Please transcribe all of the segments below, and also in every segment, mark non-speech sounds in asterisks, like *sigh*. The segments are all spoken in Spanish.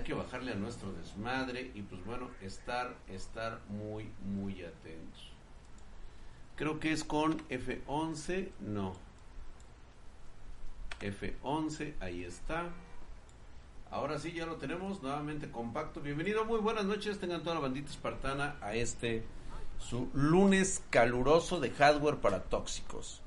hay que bajarle a nuestro desmadre y pues bueno, estar, estar muy, muy atentos. Creo que es con F11, no. F11, ahí está. Ahora sí, ya lo tenemos nuevamente compacto. Bienvenido, muy buenas noches. Tengan toda la bandita espartana a este su lunes caluroso de hardware para tóxicos.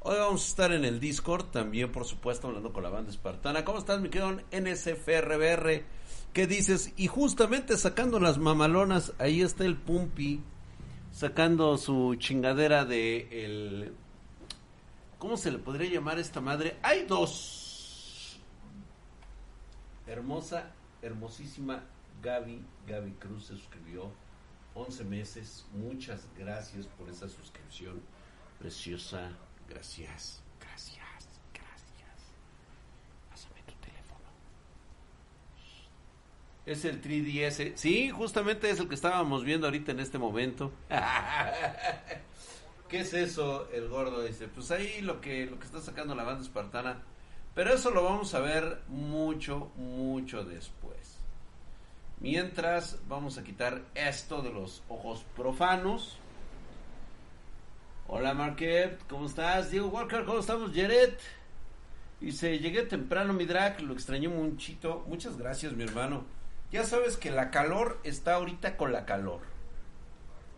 Hoy vamos a estar en el Discord, también por supuesto hablando con la banda espartana. ¿Cómo estás, mi querido NSFRBR? ¿Qué dices? Y justamente sacando las mamalonas, ahí está el Pumpi, sacando su chingadera de el... ¿Cómo se le podría llamar a esta madre? Hay dos. Hermosa, hermosísima Gaby, Gaby Cruz se suscribió 11 meses. Muchas gracias por esa suscripción preciosa. Gracias, gracias, gracias. Pásame tu teléfono. Es el 3DS. Sí, justamente es el que estábamos viendo ahorita en este momento. *laughs* ¿Qué es eso? El gordo dice, pues ahí lo que, lo que está sacando la banda espartana. Pero eso lo vamos a ver mucho, mucho después. Mientras vamos a quitar esto de los ojos profanos. Hola Marquette, ¿cómo estás? Diego Walker, ¿cómo estamos? Jared. Dice, llegué temprano mi drag, lo extrañé muchito. Muchas gracias mi hermano. Ya sabes que la calor está ahorita con la calor.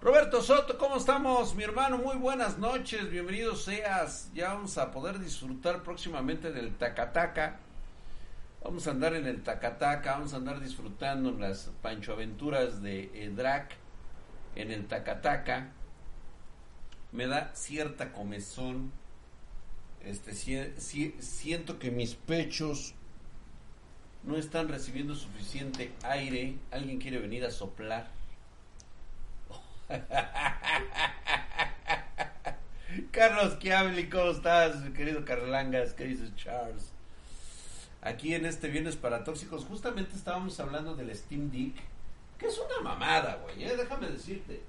Roberto Soto, ¿cómo estamos? Mi hermano, muy buenas noches, bienvenido seas. Ya vamos a poder disfrutar próximamente del Tacataca. Vamos a andar en el Tacataca, vamos a andar disfrutando las Pancho Aventuras de eh, Drac en el Tacataca. Me da cierta comezón. Este, si, siento que mis pechos no están recibiendo suficiente aire. Alguien quiere venir a soplar. *laughs* Carlos Chiavli, ¿cómo estás, querido Carlangas? ¿Qué dices, Charles? Aquí en este Viernes para Tóxicos, justamente estábamos hablando del Steam Deck, que es una mamada, güey, ¿eh? déjame decirte.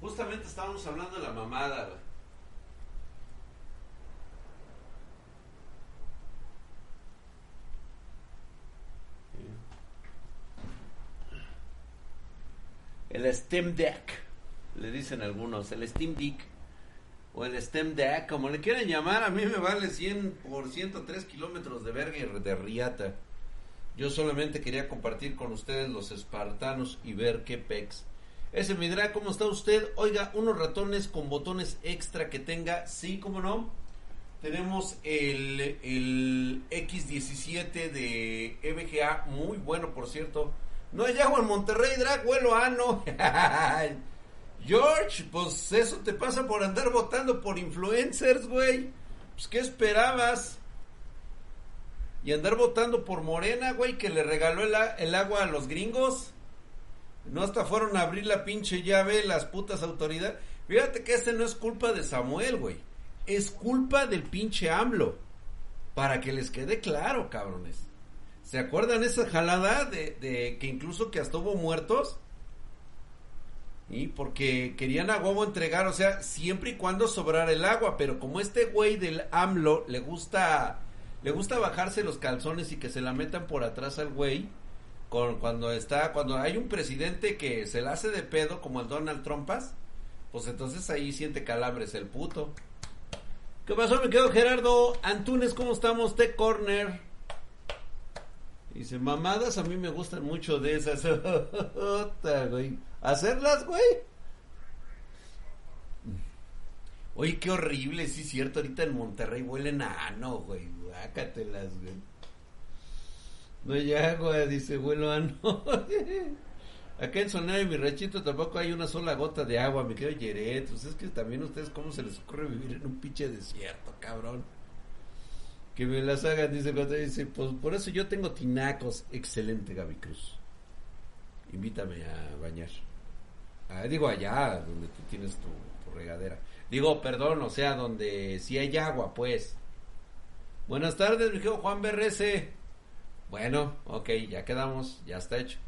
Justamente estábamos hablando de la mamada, güey. El Steam Deck, le dicen algunos, el Steam Deck o el Steam Deck, como le quieran llamar, a mí me vale 100 por 103 kilómetros de verga y de riata. Yo solamente quería compartir con ustedes los espartanos y ver qué pex. Ese me dirá, ¿cómo está usted? Oiga, unos ratones con botones extra que tenga, sí, ¿cómo no? Tenemos el, el X17 de EVGA, muy bueno por cierto no hay agua en Monterrey, Drag, vuelo ano. *laughs* George, pues eso te pasa por andar votando por influencers, güey. Pues ¿qué esperabas? Y andar votando por Morena, güey, que le regaló el, agua a los gringos. No hasta fueron a abrir la pinche llave las putas autoridades. Fíjate que este no es culpa de Samuel, güey. Es culpa del pinche AMLO. Para que les quede claro, cabrones. ¿Se acuerdan esa jalada de, que incluso que hasta hubo muertos? Y porque querían a huevo entregar, o sea, siempre y cuando sobrara el agua, pero como este güey del AMLO le gusta le gusta bajarse los calzones y que se la metan por atrás al güey, con, cuando está cuando hay un presidente que se la hace de pedo como el Donald Trumpas, pues entonces ahí siente calambres el puto. ¿Qué pasó, me quedo Gerardo Antunes? ¿Cómo estamos? T-Corner. Dice, mamadas a mí me gustan mucho de esas. *laughs* ¿Hacerlas, güey? Oye, qué horrible, sí, cierto. Ahorita en Monterrey huelen a ano, güey. Guácatelas, güey. No hay agua, dice, huelo ano. *laughs* Acá en Sonora y mi rechito tampoco hay una sola gota de agua. Me quedo Yeret. Pues es que también ustedes, ¿cómo se les ocurre vivir en un pinche desierto, cabrón? Que me las hagan, dice dice, pues por eso yo tengo tinacos. Excelente, Gaby Cruz. Invítame a bañar. Ah, digo allá, donde tú tienes tu, regadera. Digo, perdón, o sea, donde si hay agua, pues. Buenas tardes, mi hijo Juan BRS. Bueno, ok, ya quedamos, ya está hecho.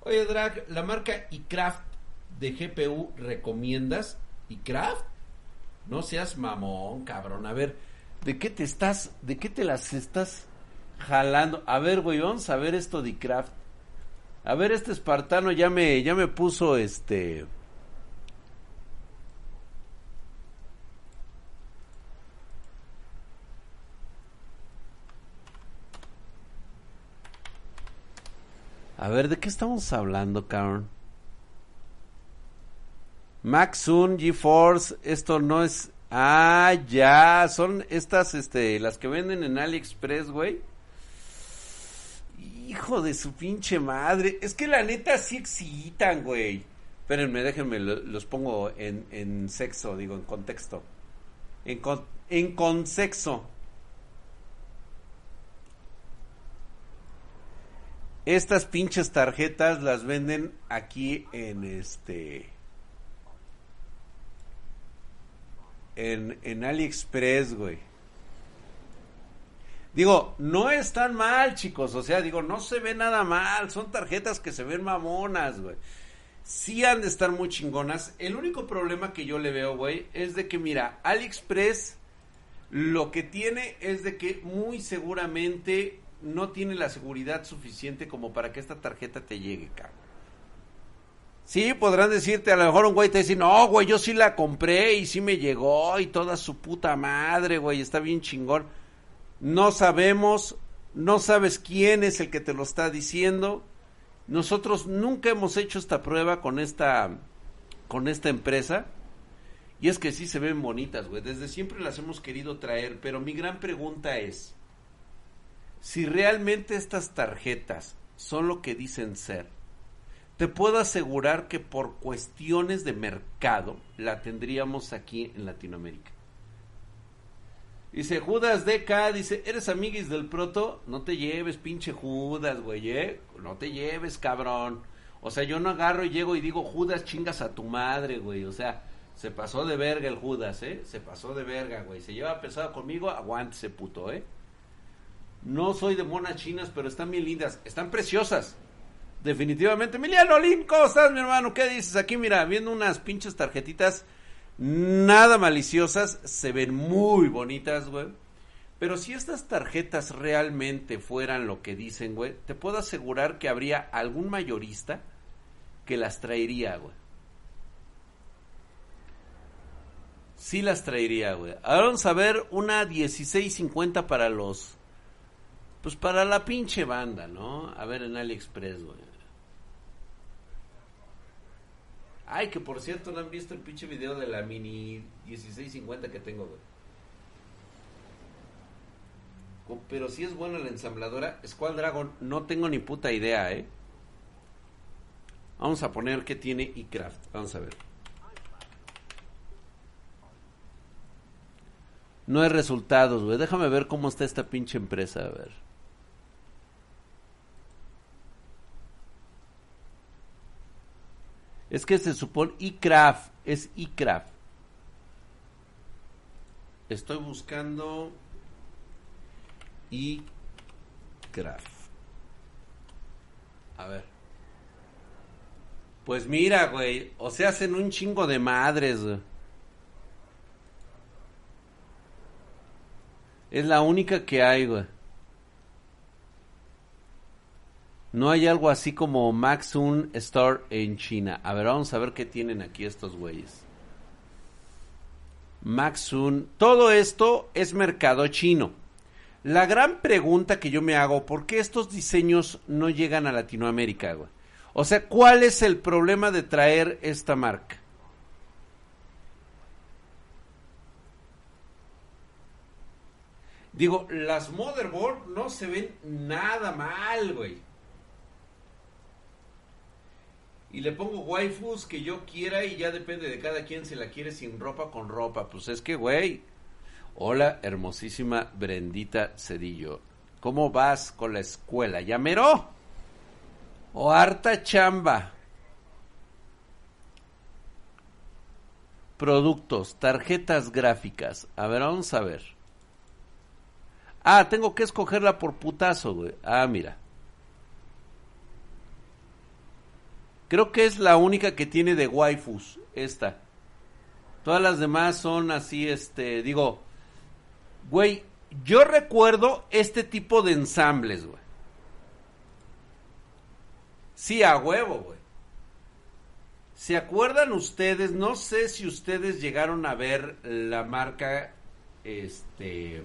Oye, Drag, la marca iCraft de GPU recomiendas? ¿iCraft? No seas mamón, cabrón. A ver, ¿De qué te estás, de qué te las estás jalando? A ver, güey, vamos a ver esto de craft. A ver, este espartano ya me, ya me puso este... A ver, ¿de qué estamos hablando, cabrón? Maxun, GeForce, esto no es... Ah, ya, son estas, este, las que venden en AliExpress, güey. Hijo de su pinche madre. Es que la neta sí excitan, güey. Espérenme, déjenme, los pongo en, en sexo, digo, en contexto. En, con, en. Estas pinches tarjetas las venden aquí en este en, en AliExpress, güey. Digo, no están mal, chicos. O sea, digo, no se ve nada mal. Son tarjetas que se ven mamonas, güey. Sí han de estar muy chingonas. El único problema que yo le veo, güey, es de que, mira, AliExpress lo que tiene es de que muy seguramente no tiene la seguridad suficiente como para que esta tarjeta te llegue, cabrón. Sí, podrán decirte, a lo mejor un güey te dice, no, güey, yo sí la compré y sí me llegó y toda su puta madre, güey, está bien chingón. No sabemos, no sabes quién es el que te lo está diciendo. Nosotros nunca hemos hecho esta prueba con esta, con esta empresa. Y es que sí se ven bonitas, güey. Desde siempre las hemos querido traer, pero mi gran pregunta es, si realmente estas tarjetas son lo que dicen ser, te puedo asegurar que por cuestiones de mercado la tendríamos aquí en Latinoamérica. Dice Judas DK, dice, ¿eres amiguis del proto? No te lleves, pinche Judas, güey, ¿eh? No te lleves, cabrón. O sea, yo no agarro y llego y digo, Judas, chingas a tu madre, güey. O sea, se pasó de verga el Judas, ¿eh? Se pasó de verga, güey. Se lleva pesado conmigo, aguántese, puto, ¿eh? No soy de monas chinas, pero están bien lindas. Están preciosas. Definitivamente. Emiliano Lin, ¿cómo estás, mi hermano? ¿Qué dices? Aquí, mira, viendo unas pinches tarjetitas nada maliciosas. Se ven muy bonitas, güey. Pero si estas tarjetas realmente fueran lo que dicen, güey, te puedo asegurar que habría algún mayorista que las traería, güey. Sí las traería, güey. Ahora vamos a ver una 1650 para los pues para la pinche banda, ¿no? A ver en AliExpress, güey. Ay, que por cierto no han visto el pinche video de la mini 1650 que tengo, güey. Pero si es buena la ensambladora, Squall Dragon, no tengo ni puta idea, ¿eh? Vamos a poner que tiene eCraft. Vamos a ver. No hay resultados, güey. Déjame ver cómo está esta pinche empresa, a ver. Es que se supone iCraft, es iCraft. Estoy buscando iCraft. A ver. Pues mira, güey, o sea, hacen un chingo de madres, Es la única que hay, güey. No hay algo así como Maxun Store en China. A ver, vamos a ver qué tienen aquí estos güeyes. Maxun. Todo esto es mercado chino. La gran pregunta que yo me hago, ¿por qué estos diseños no llegan a Latinoamérica, güey? O sea, ¿cuál es el problema de traer esta marca? Digo, las motherboard no se ven nada mal, güey. Y le pongo waifus que yo quiera y ya depende de cada quien si la quiere sin ropa con ropa. Pues es que, güey. Hola, hermosísima Brendita Cedillo. ¿Cómo vas con la escuela? ¿Ya mero? ¿O harta chamba? Productos, tarjetas gráficas. A ver, vamos a ver. Ah, tengo que escogerla por putazo, güey. Ah, mira. Creo que es la única que tiene de waifus, esta. Todas las demás son así, este, digo, Güey, yo recuerdo este tipo de ensambles, güey. Sí, a huevo, güey. ¿Se acuerdan ustedes? No sé si ustedes llegaron a ver la marca, este...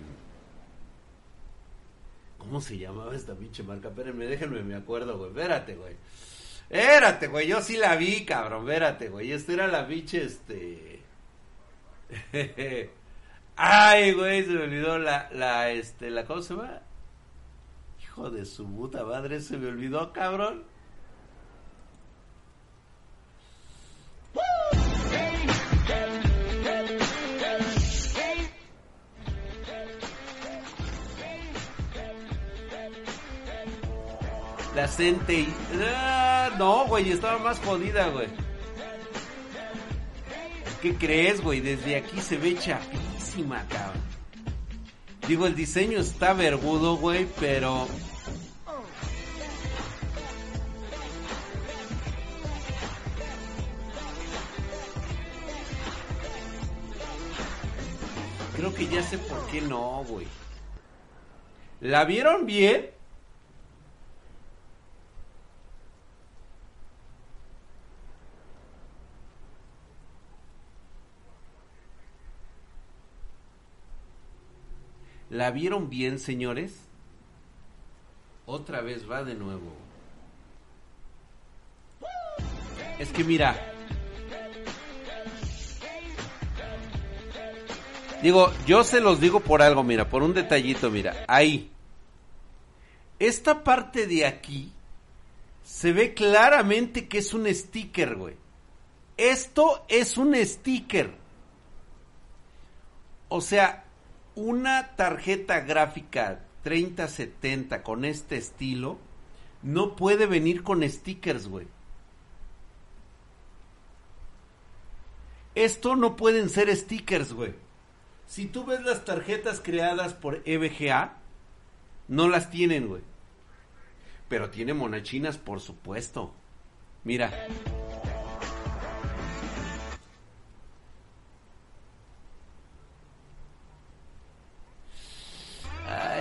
¿Cómo se llamaba esta pinche marca? Espérenme, déjenme, me acuerdo, güey. Espérate, güey. Espérate, güey. Yo sí la vi, cabrón. Espérate, güey. Esta era la pinche, este... *laughs* Ay, güey, se me olvidó la, la, este, la, ¿cómo se llama? Hijo de su puta madre, se me olvidó, cabrón. La. Ah, no, güey, estaba más jodida, güey. ¿Qué crees, güey? Desde aquí se ve chapísima, cabrón. Digo, el diseño está vergudo, güey, pero... Creo que ya sé por qué no, güey. ¿La vieron bien? ¿La vieron bien, señores? Otra vez va de nuevo. Es que mira. Digo, yo se los digo por algo, mira, por un detallito, mira, ahí. Esta parte de aquí se ve claramente que es un sticker, güey. Esto es un sticker. O sea, una tarjeta gráfica 3070 con este estilo no puede venir con stickers, güey. Esto no pueden ser stickers, güey. Si tú ves las tarjetas creadas por EVGA, no las tienen, güey. Pero tiene monachinas, por supuesto. Mira.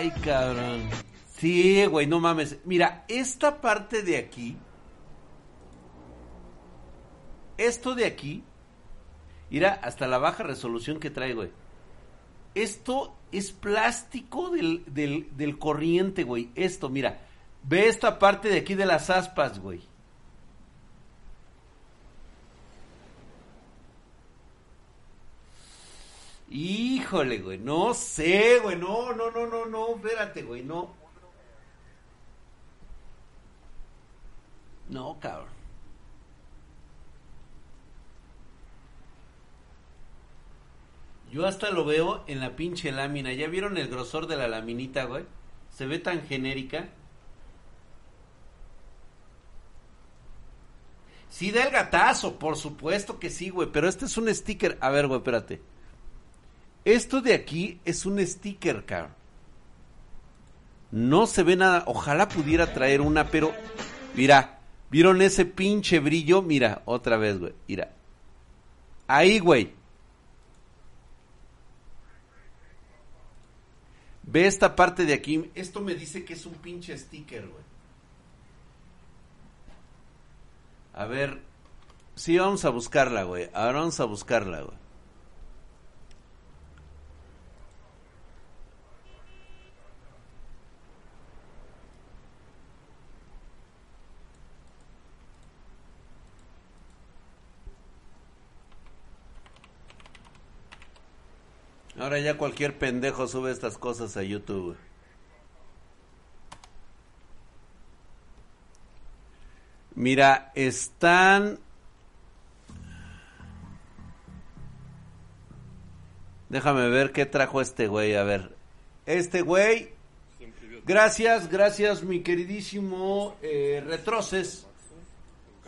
Ay, cabrón. Sí, güey, no mames. Mira, esta parte de aquí. Esto de aquí. Mira, hasta la baja resolución que trae, güey. Esto es plástico del, del, del corriente, güey. Esto, mira. Ve esta parte de aquí de las aspas, güey. Híjole, güey, no sé, güey, no, no, no, no, no, espérate, güey, no. No, cabrón. Yo hasta lo veo en la pinche lámina. ¿Ya vieron el grosor de la laminita, güey? Se ve tan genérica. Sí da el gatazo, por supuesto que sí, güey. Pero este es un sticker. A ver, güey, espérate. Esto de aquí es un sticker, cabrón. No se ve nada. Ojalá pudiera traer una, pero. Mira, ¿vieron ese pinche brillo? Mira, otra vez, güey. Mira. Ahí, güey. Ve esta parte de aquí. Esto me dice que es un pinche sticker, güey. A ver. Sí, vamos a buscarla, güey. Ahora vamos a buscarla, güey. Ahora ya cualquier pendejo sube estas cosas a YouTube. Mira, están... Déjame ver qué trajo este güey, a ver. Este güey... Gracias, gracias mi queridísimo eh, Retroces.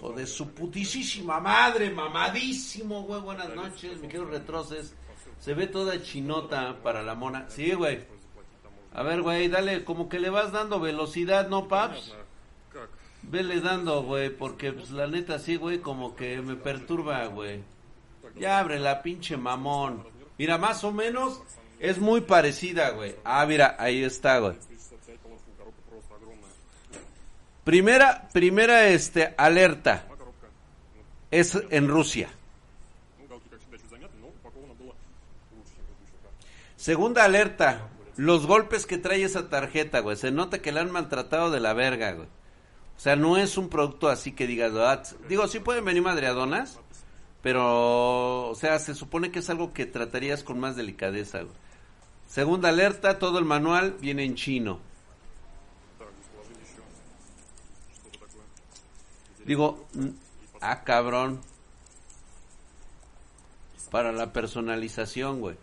O de su putisísima madre, mamadísimo, güey. Buenas noches, mi querido Retroces. Se ve toda chinota para la mona. Sí, güey. A ver, güey, dale, como que le vas dando velocidad, ¿no, Paps? Vele dando, güey, porque pues, la neta sí, güey, como que me perturba, güey. Ya abre la pinche mamón. Mira, más o menos Es muy parecida, güey. Ah, mira, ahí está, güey. Primera, primera, este, alerta. Es en Rusia. Segunda alerta. Los golpes que trae esa tarjeta, güey. Se nota que la han maltratado de la verga, güey. O sea, no es un producto así que digas, ah, digo, sí pueden venir madreadonas, pero, o sea, se supone que es algo que tratarías con más delicadeza, güey. Segunda alerta, todo el manual viene en chino. Digo, ah, cabrón. Para la personalización, güey.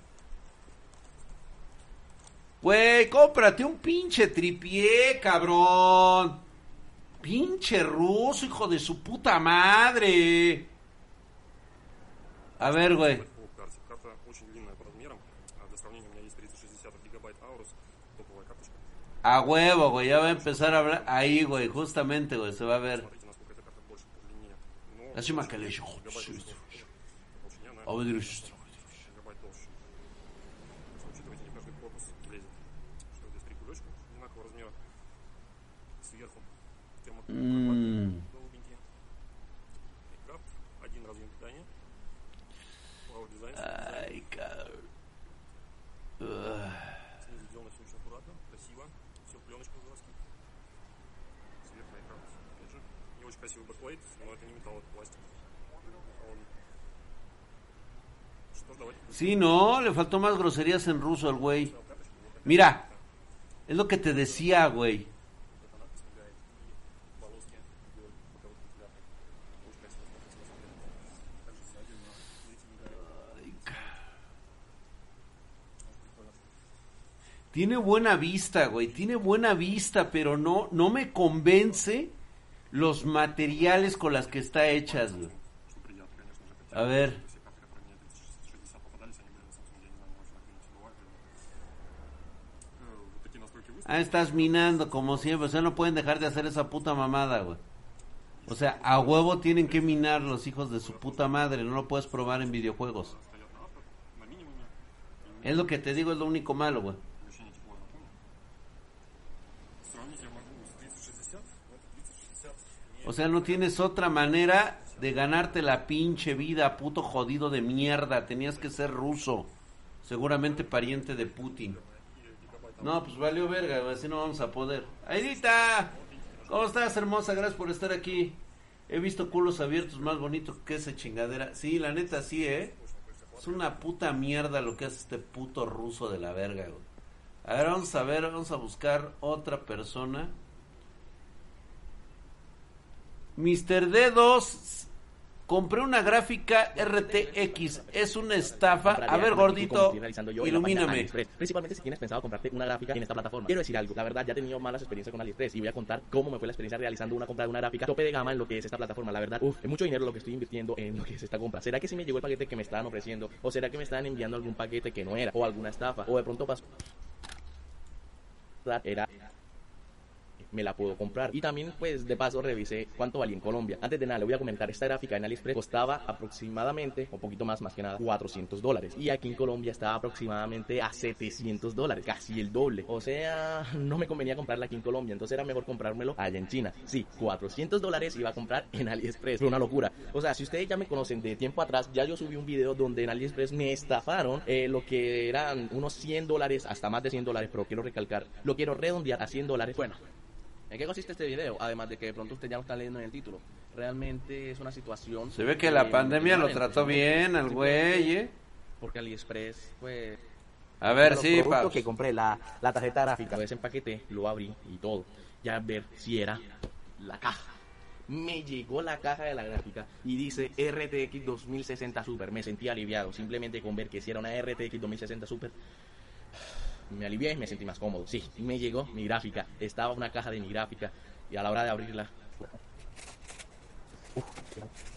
Güey, cómprate un pinche tripié, cabrón. Pinche ruso, hijo de su puta madre. A ver, güey. A huevo, güey, ya va a empezar a hablar. Ahí, güey, justamente, güey, se va a ver. Así más que le A ver, Mm. Ay, cabrón. Sí, no, le faltó más groserías en ruso al güey. Mira, es lo que te decía, güey. Tiene buena vista, güey, tiene buena vista, pero no, no me convence los materiales con las que está hechas, güey. A ver. Ah, estás minando como siempre. O sea, no pueden dejar de hacer esa puta mamada, güey. O sea, a huevo tienen que minar los hijos de su puta madre. No lo puedes probar en videojuegos. Es lo que te digo, es lo único malo, güey. O sea, no tienes otra manera de ganarte la pinche vida, puto jodido de mierda. Tenías que ser ruso. Seguramente pariente de Putin. No, pues valió verga, así no vamos a poder. Aidita, ¿cómo estás, hermosa? Gracias por estar aquí. He visto culos abiertos más bonitos que esa chingadera. Sí, la neta, sí, ¿eh? Es una puta mierda lo que hace este puto ruso de la verga, güey. A ver, vamos a ver, vamos a buscar otra persona. Mr. D2 compré una gráfica RTX, es una estafa. A ver, gordito, ilumíname. Principalmente si tienes pensado comprarte una gráfica en esta plataforma. Quiero decir algo, la verdad ya he tenido malas experiencias con AliExpress y voy a contar cómo me fue la experiencia realizando una compra de una gráfica tope de gama en lo que es esta plataforma. La verdad, uf, es mucho dinero lo que estoy invirtiendo en lo que es esta compra. ¿Será que si me llegó el paquete que me estaban ofreciendo? ¿O será que me estaban enviando algún paquete que no era? ¿O alguna estafa? ¿O de pronto pasó? Era me la puedo comprar. Y también, pues, de paso revisé cuánto valía en Colombia. Antes de nada, le voy a comentar, esta gráfica en AliExpress costaba aproximadamente, un poquito más, más que nada, 400 dólares. Y aquí en Colombia estaba aproximadamente a 700 dólares, casi el doble. O sea, *laughs* no me convenía comprarla aquí en Colombia, entonces era mejor comprármelo allá en China. Sí, 400 dólares iba a comprar en AliExpress. Fue una locura. O sea, si ustedes ya me conocen de tiempo atrás, ya yo subí un video donde en AliExpress me estafaron eh, lo que eran unos 100 dólares, hasta más de 100 dólares, pero quiero recalcar, lo quiero redondear a 100 dólares. Bueno, ¿En qué consiste este video? Además de que de pronto usted ya lo está leyendo en el título. Realmente es una situación... Se ve que la pandemia lo trató bien al güey, ¿eh? Porque AliExpress, pues... A ver, sí, pa. que compré, la, la tarjeta gráfica, ese empaquete, lo abrí y todo. Ya ver si era la caja. Me llegó la caja de la gráfica y dice RTX 2060 Super. Me sentí aliviado simplemente con ver que si era una RTX 2060 Super me alivié y me sentí más cómodo. Sí, me llegó mi gráfica. Estaba una caja de mi gráfica y a la hora de abrirla.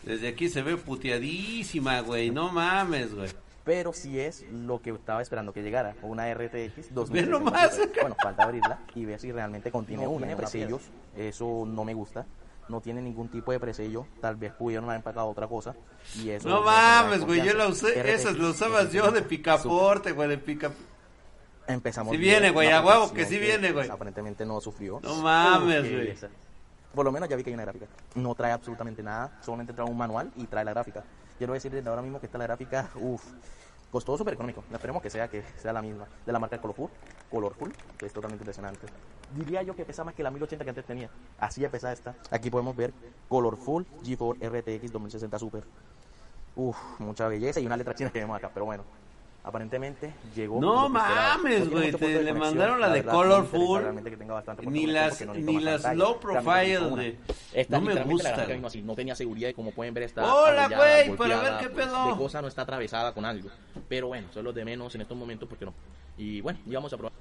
Desde aquí se ve puteadísima, güey. No mames, güey. Pero sí es lo que estaba esperando que llegara. Una RTX 2000. nomás. Bueno, falta abrirla y ver si realmente contiene no, una. Presellos, eso no me gusta no tiene ningún tipo de presello, tal vez pudieron haber empacado otra cosa. Y eso no mames, güey, yo la usé, esas lo usabas yo de picaporte, güey, de picaporte Empezamos. Sí viene, güey, a huevo que sí viene, güey. Aparentemente no sufrió. No mames, güey. Por lo menos ya vi que hay una gráfica. No trae absolutamente nada, solamente trae un manual y trae la gráfica. Quiero decir desde ahora mismo que está la gráfica, uff, costó súper económico. Esperemos que sea que sea la misma, de la marca Colorful, Colorful, que es totalmente impresionante. Diría yo que pesa más que la 1080 que antes tenía. Así de pesada está. Aquí podemos ver Colorful G4 RTX 2060 Super. Uf, mucha belleza y una letra china que vemos acá, pero bueno. Aparentemente llegó. No mames, güey, te- le mandaron la de Colorful, realmente que tenga bastante Ni las, no ni las pantalla. low profile No me la gusta. vino así, no tenía seguridad y como pueden ver está Hola, güey, para ver qué pues, pedo. de cosa no está atravesada con algo. Pero bueno, son los de menos en estos momentos porque no. Y bueno, íbamos a probar.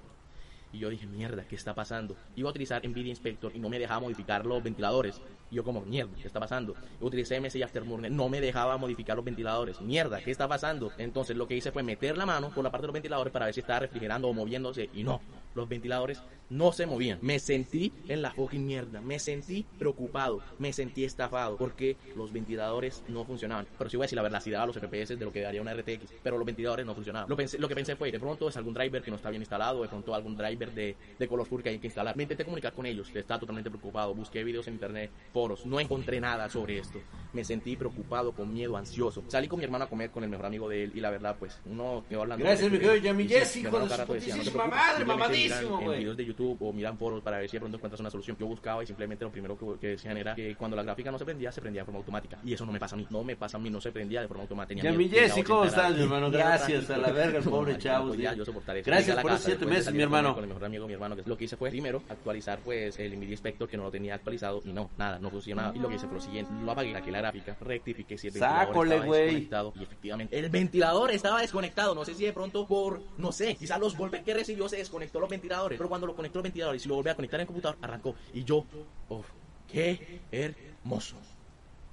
Y yo dije, mierda, ¿qué está pasando? Iba a utilizar NVIDIA Inspector y no me dejaba modificar los ventiladores. Y yo como, mierda, ¿qué está pasando? Utilicé MSI Afterburner, no me dejaba modificar los ventiladores. Mierda, ¿qué está pasando? Entonces lo que hice fue meter la mano por la parte de los ventiladores para ver si estaba refrigerando o moviéndose. Y no, los ventiladores no se movían. Me sentí en la fucking mierda. Me sentí preocupado. Me sentí estafado. Porque los ventiladores no funcionaban. Pero sí voy a decir la verdad, si daba los FPS de lo que daría una RTX. Pero los ventiladores no funcionaban. Lo, pensé, lo que pensé fue, de pronto es algún driver que no está bien instalado. De pronto algún driver de, de color que hay que instalar. Me intenté comunicar con ellos. Estaba totalmente preocupado. Busqué videos en internet, foros. No encontré nada sobre esto. Me sentí preocupado, con miedo, ansioso. Salí con mi hermano a comer con el mejor amigo de él. Y la verdad, pues, uno quedó hablando. Gracias, mi querido Yami Y sí, Jess, mi hijo hermano de su cada rato decía, "No te putísima preocupes, madre, simplemente miran en güey". videos de YouTube o miran foros para ver si de pronto encuentras una solución. Yo buscaba y simplemente lo primero que, que decían era que cuando la gráfica no se prendía, se prendía de forma automática. Y eso no me pasa a mí. No me pasa a mí, no se prendía de forma automática. Ya, mi tenía ¿cómo 80 estás, mi hermano? Gracias, a la verga, el pobre *laughs* chavo, sí. yo soportar eso. Gracias por casa, siete meses, mi hermano. Con el mejor amigo, mi hermano, lo que hice fue primero actualizar pues el NVIDIA Inspector que no lo tenía actualizado y no, nada, no funcionaba. Y lo que hice fue lo siguiente, lo apagué, saqué la gráfica, rectifiqué si el ventilador estaba desconectado y efectivamente el ventilador estaba desconectado. No sé si de pronto por, no sé, quizás los golpes que recibió se desconectó los ventiladores, pero cuando lo conectó los ventiladores y si lo volví a conectar en el computador, arrancó y yo, oh, qué hermoso.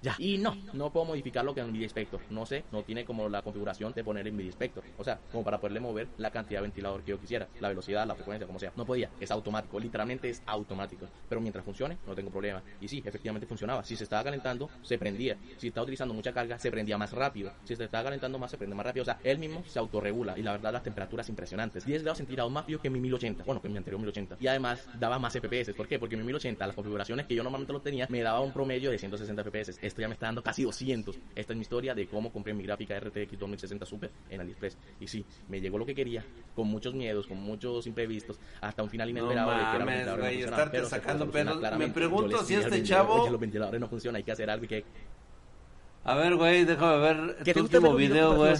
Ya. Y no, no puedo modificarlo con NVIDIA Inspector. No sé, no tiene como la configuración de poner NVIDIA Inspector. O sea, como para poderle mover la cantidad de ventilador que yo quisiera, la velocidad, la frecuencia, como sea. No podía, es automático, literalmente es automático. Pero mientras funcione, no tengo problema. Y sí, efectivamente funcionaba. Si se estaba calentando, se prendía. Si estaba utilizando mucha carga, se prendía más rápido. Si se estaba calentando más, se prende más rápido. O sea, él mismo se autorregula. Y la verdad, las temperaturas impresionantes. 10 grados centígrados más frío que mi 1080. Bueno, que mi anterior 1080. Y además, daba más FPS. ¿Por qué? Porque mi 1080, las configuraciones que yo normalmente lo tenía, me daba un promedio de 160 FPS. Esto ya me está dando casi 200. Esta es mi historia de cómo compré mi gráfica RTX 2060 Super en AliExpress. Y sí, me llegó lo que quería, con muchos miedos, con muchos imprevistos, hasta un final No inesperado de que era mames, no estarte pudo sacando pedos. Me pregunto si este chavo- "Oye, los ventiladores no funcionan, hay que hacer algo y que... A ver, güey, déjame ver ¿Qué tu último video, güey.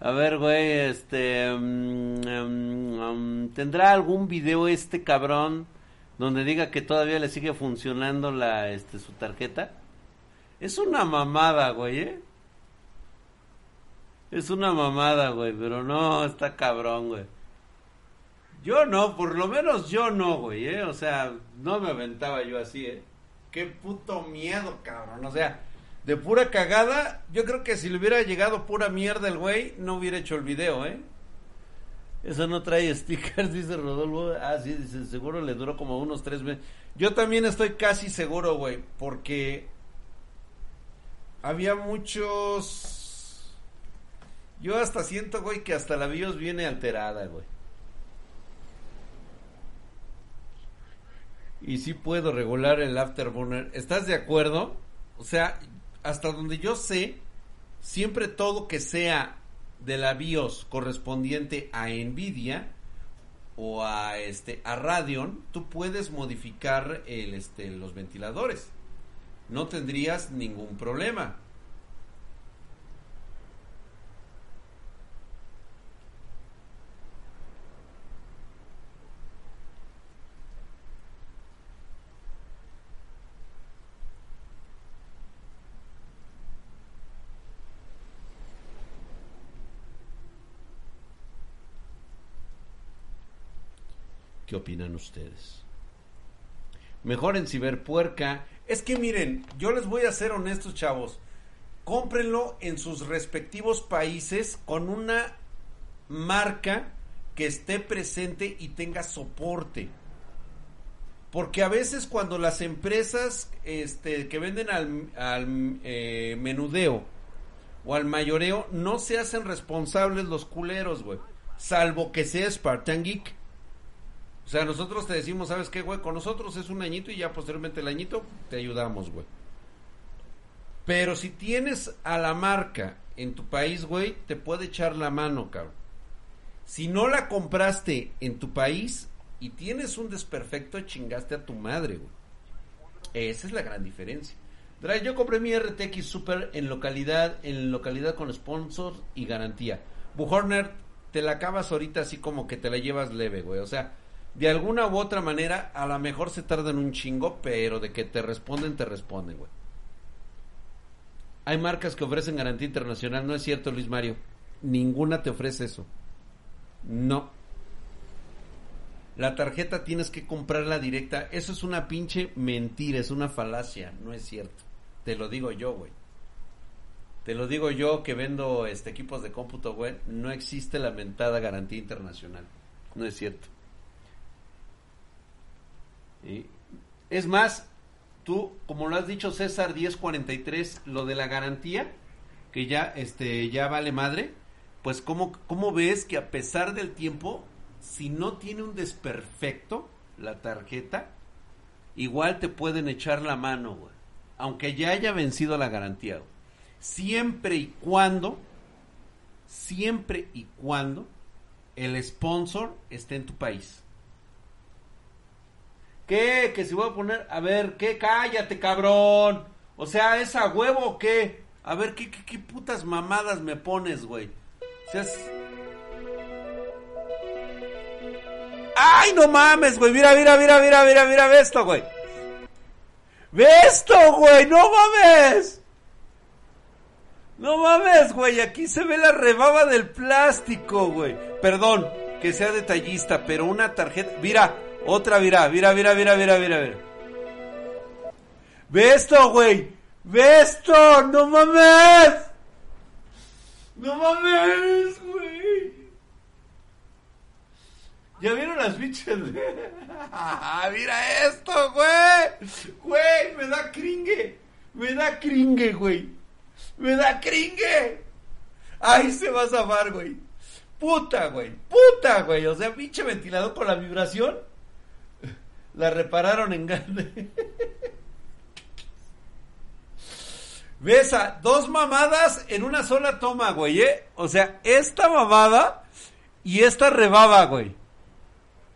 A ver, güey, este... mm, mm, ¿Tendrá algún video este cabrón donde diga que todavía le sigue funcionando la, este, su tarjeta? Es una mamada, güey, ¿eh? Es una mamada, güey, pero no, está cabrón, güey. Yo no, por lo menos yo no, güey, ¿eh? O sea, no me aventaba yo así, ¿eh? Qué puto miedo, cabrón. O sea, de pura cagada, yo creo que si le hubiera llegado pura mierda el güey, no hubiera hecho el video, ¿eh? Eso no trae stickers, *laughs* dice Rodolfo. Ah, sí, dice, seguro le duró como unos tres meses. Yo también estoy casi seguro, güey, porque había muchos... Yo hasta siento, güey, que hasta la BIOS viene alterada, güey. Y sí puedo regular el afterburner. ¿Estás de acuerdo? O sea, hasta donde yo sé, siempre todo que sea de la BIOS correspondiente a Nvidia o a este a Radeon, tú puedes modificar el este los ventiladores. No tendrías ningún problema. ¿Qué opinan ustedes? Mejor en Ciberpuerca. Es que miren, yo les voy a ser honestos, chavos. Cómprenlo en sus respectivos países con una marca que esté presente y tenga soporte. Porque a veces cuando las empresas este, que venden al, al eh, menudeo o al mayoreo no se hacen responsables los culeros, güey. salvo que sea Spartan Geek. O sea, nosotros te decimos, ¿sabes qué, güey? Con nosotros es un añito y ya posteriormente el añito te ayudamos, güey. Pero si tienes a la marca en tu país, güey, te puede echar la mano, cabrón. Si no la compraste en tu país y tienes un desperfecto, chingaste a tu madre, güey. Esa es la gran diferencia. Drive, yo compré mi RTX Super en localidad, en localidad con sponsor y garantía. Buhorner, te la acabas ahorita así como que te la llevas leve, güey. O sea, de alguna u otra manera, a lo mejor se tardan un chingo, pero de que te responden, te responden, güey. Hay marcas que ofrecen garantía internacional, no es cierto, Luis Mario. Ninguna te ofrece eso. No. La tarjeta tienes que comprarla directa. Eso es una pinche mentira, es una falacia, no es cierto. Te lo digo yo, güey. Te lo digo yo que vendo este equipos de cómputo, güey. No existe la mentada garantía internacional. No es cierto. Es más, tú, como lo has dicho César 1043, lo de la garantía, que ya, este, ya vale madre, pues ¿cómo, cómo ves que a pesar del tiempo, si no tiene un desperfecto, la tarjeta, igual te pueden echar la mano. Aunque ya haya vencido la garantía. Siempre y cuando, siempre y cuando el sponsor esté en tu país. ¿Qué? Que si voy a poner, a ver, ¿qué? Cállate, cabrón. O sea, ¿es a huevo o qué? A ver, ¿qué, qué, qué putas mamadas me pones, güey? O sea. ¡Ay, no mames, güey! Mira, mira, mira, mira, mira, mira, ve esto, güey. ¡Ve esto, güey! ¡No mames! No mames, güey. Aquí se ve la rebaba del plástico, güey. Perdón que sea detallista, pero una tarjeta. Mira, otra, mira, mira, mira, mira, mira, mira, mira. Ve esto, güey. Ve esto, no mames. No mames, güey. ¿Ya vieron las bichas? *laughs* Mira esto, güey. Güey, me da cringe. Me da cringe, güey. Me da cringe. Ahí se va a zafar, güey. Puta, güey. Puta, güey. O sea, pinche ventilador con la vibración. La repararon en grande. Besa, dos mamadas en una sola toma, güey, ¿eh? O sea, esta mamada y esta rebaba, güey.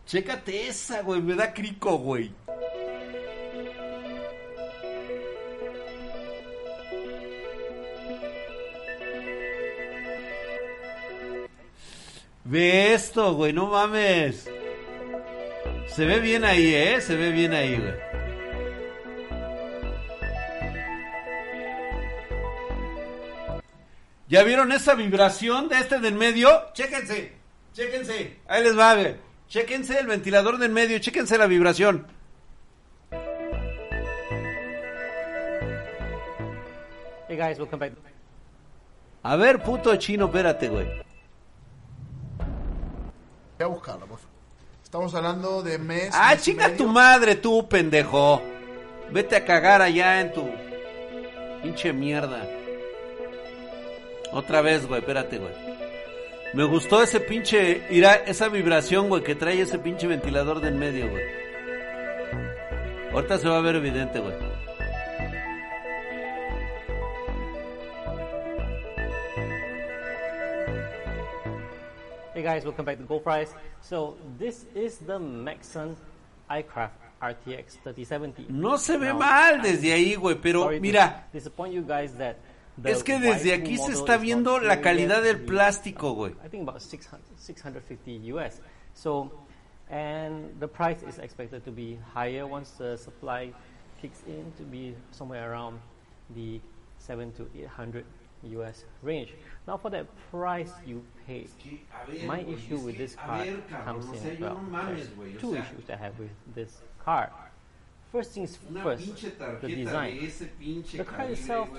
Chécate esa, güey, me da crico, güey. Ve esto, güey, no mames. Se ve bien ahí, ¿eh? Se ve bien ahí, güey. ¿Ya vieron esa vibración de este del medio? Chéquense, chéquense. Ahí les va, güey. Chéquense el ventilador del medio, chéquense la vibración. Hey guys, welcome back. A ver, puto chino, espérate, güey. Voy a buscarla, por favor. Estamos hablando de mes. Ah, mes chinga tu madre, tú, pendejo. Vete a cagar allá en tu pinche mierda. Otra vez, güey, espérate, güey. Me gustó ese pinche, esa vibración, güey, que trae ese pinche ventilador del medio, güey. Ahorita se va a ver evidente, güey. Hey guys, welcome back to Gold Price. So this is the Maxon iCraft RTX 3070. No se ve Now, mal desde ahí, güey, pero mira, disappoint you guys that the es que desde aquí se está viendo la calidad del plástico, uh, güey. I think about 600, 650 US. So, and the price is expected to be higher once the supply kicks in to be somewhere around the 7 to 800 US range. Now, for that price you pay, my issue with this car comes in well. There's two issues I have with this car. First things first, the design. The card itself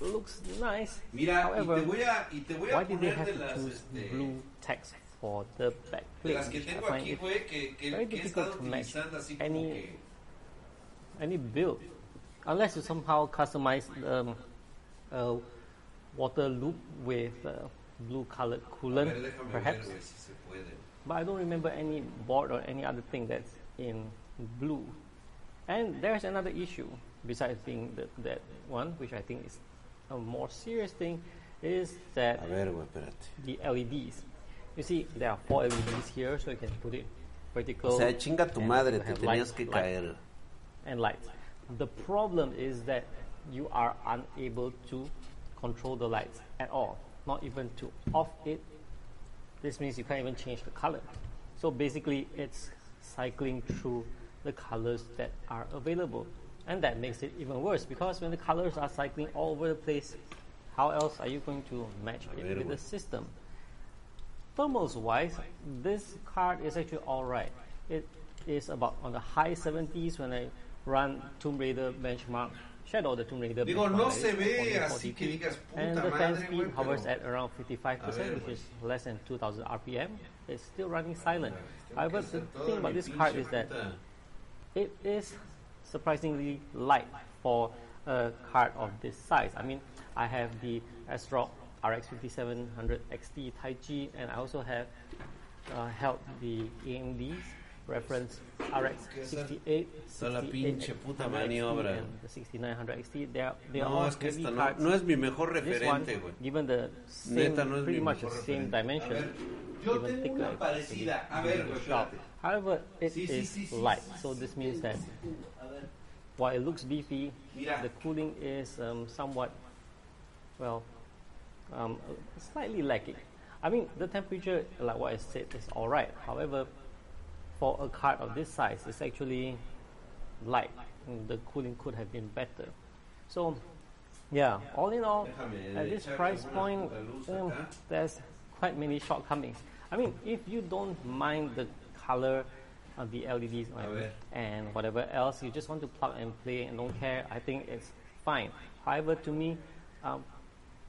looks nice. However, y te voy a, y te voy a why did they have to choose blue text for the back plate? las que which I find it güey, que, que, very difficult to match utilizando así como any any build, unless you somehow customize um, a water loop with uh, blue colored coolant, ver, déjame ver, perhaps. But I don't remember any board or any other thing that's in blue. And there's another issue besides being the, that one, which I think is a more serious thing, is that A ver, güey, espérate. the LEDs. You see, there are four LEDs here, so you can put it vertical. O sea, chinga tu and madre, te tenías que light, caer. And lights. The problem is that you are unable to control the lights at all, not even to off it. This means you can't even change the color. So basically, it's cycling through the colors that are available. And that makes it even worse because when the colors are cycling all over the place, how else are you going to match it with the system? Thermals wise, this card is actually alright. It is about on the high 70s when I run Tomb Raider benchmark, Shadow of the Tomb Raider Digo, no se ve 1440p, así que digas, And the fan madre, speed hovers at around 55%, which is less than 2000 RPM. It's still running silent. However, the thing about this card is that it is surprisingly light for a card of this size. I mean, I have the ASRock RX 5700 XT Taiji, and I also have uh, held the AMD's reference RX 68, Toda la pinche puta maniobra. and the 6900 XT. They are, they are No, all es que heavy esta no, no es mi mejor This one, referente, güey. given the same, Neta, no es pretty mi much the same referente. dimension, A ver, yo even tengo thicker, una it's parecida. A really ver, güey, sharp. espérate. However, it is Sí, sí, sí, sí, light, sí, so this means that while it looks beefy, Mira. the cooling is um, somewhat, well, um, slightly lacking. I mean, the temperature, like what I said, is alright. However, for a card of this size, it's actually light. The cooling could have been better. So, yeah, all in all, at this price point, um, there's quite many shortcomings. I mean, if you don't mind the color of the LEDs and whatever else, you just want to plug and play and don't care, I think it's fine. However, to me, um,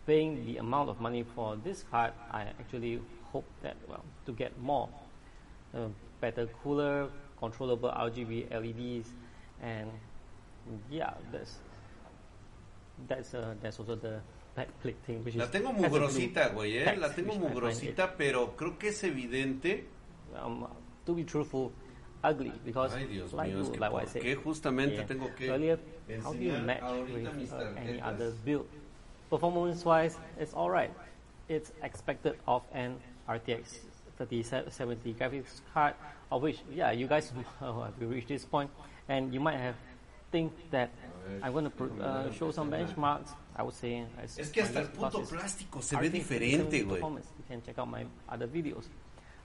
paying the amount of money for this card, I actually hope that, well, to get more uh, better cooler, controllable RGB LEDs, and yeah, that's that's uh, that's also the backplate thing, which La is tengo has a blue mugrosita, güey, eh. La tengo which I find mugrosita, pero creo que es evidente. um, to be truthful, ugly because Ay, Dios like, mío, es que like what I ¿por said qué justamente yeah, tengo que earlier, how do you match with uh, any other build? Performance-wise, it's all right. It's expected of an RTX 3070 graphics card, of which, yeah, you guys *laughs* have reached this point, and you might have think that I'm going to pro- uh, show some benchmarks. I would say it's Es que hasta el plus puto is plástico se ve diferente, güey. You can check out my other videos.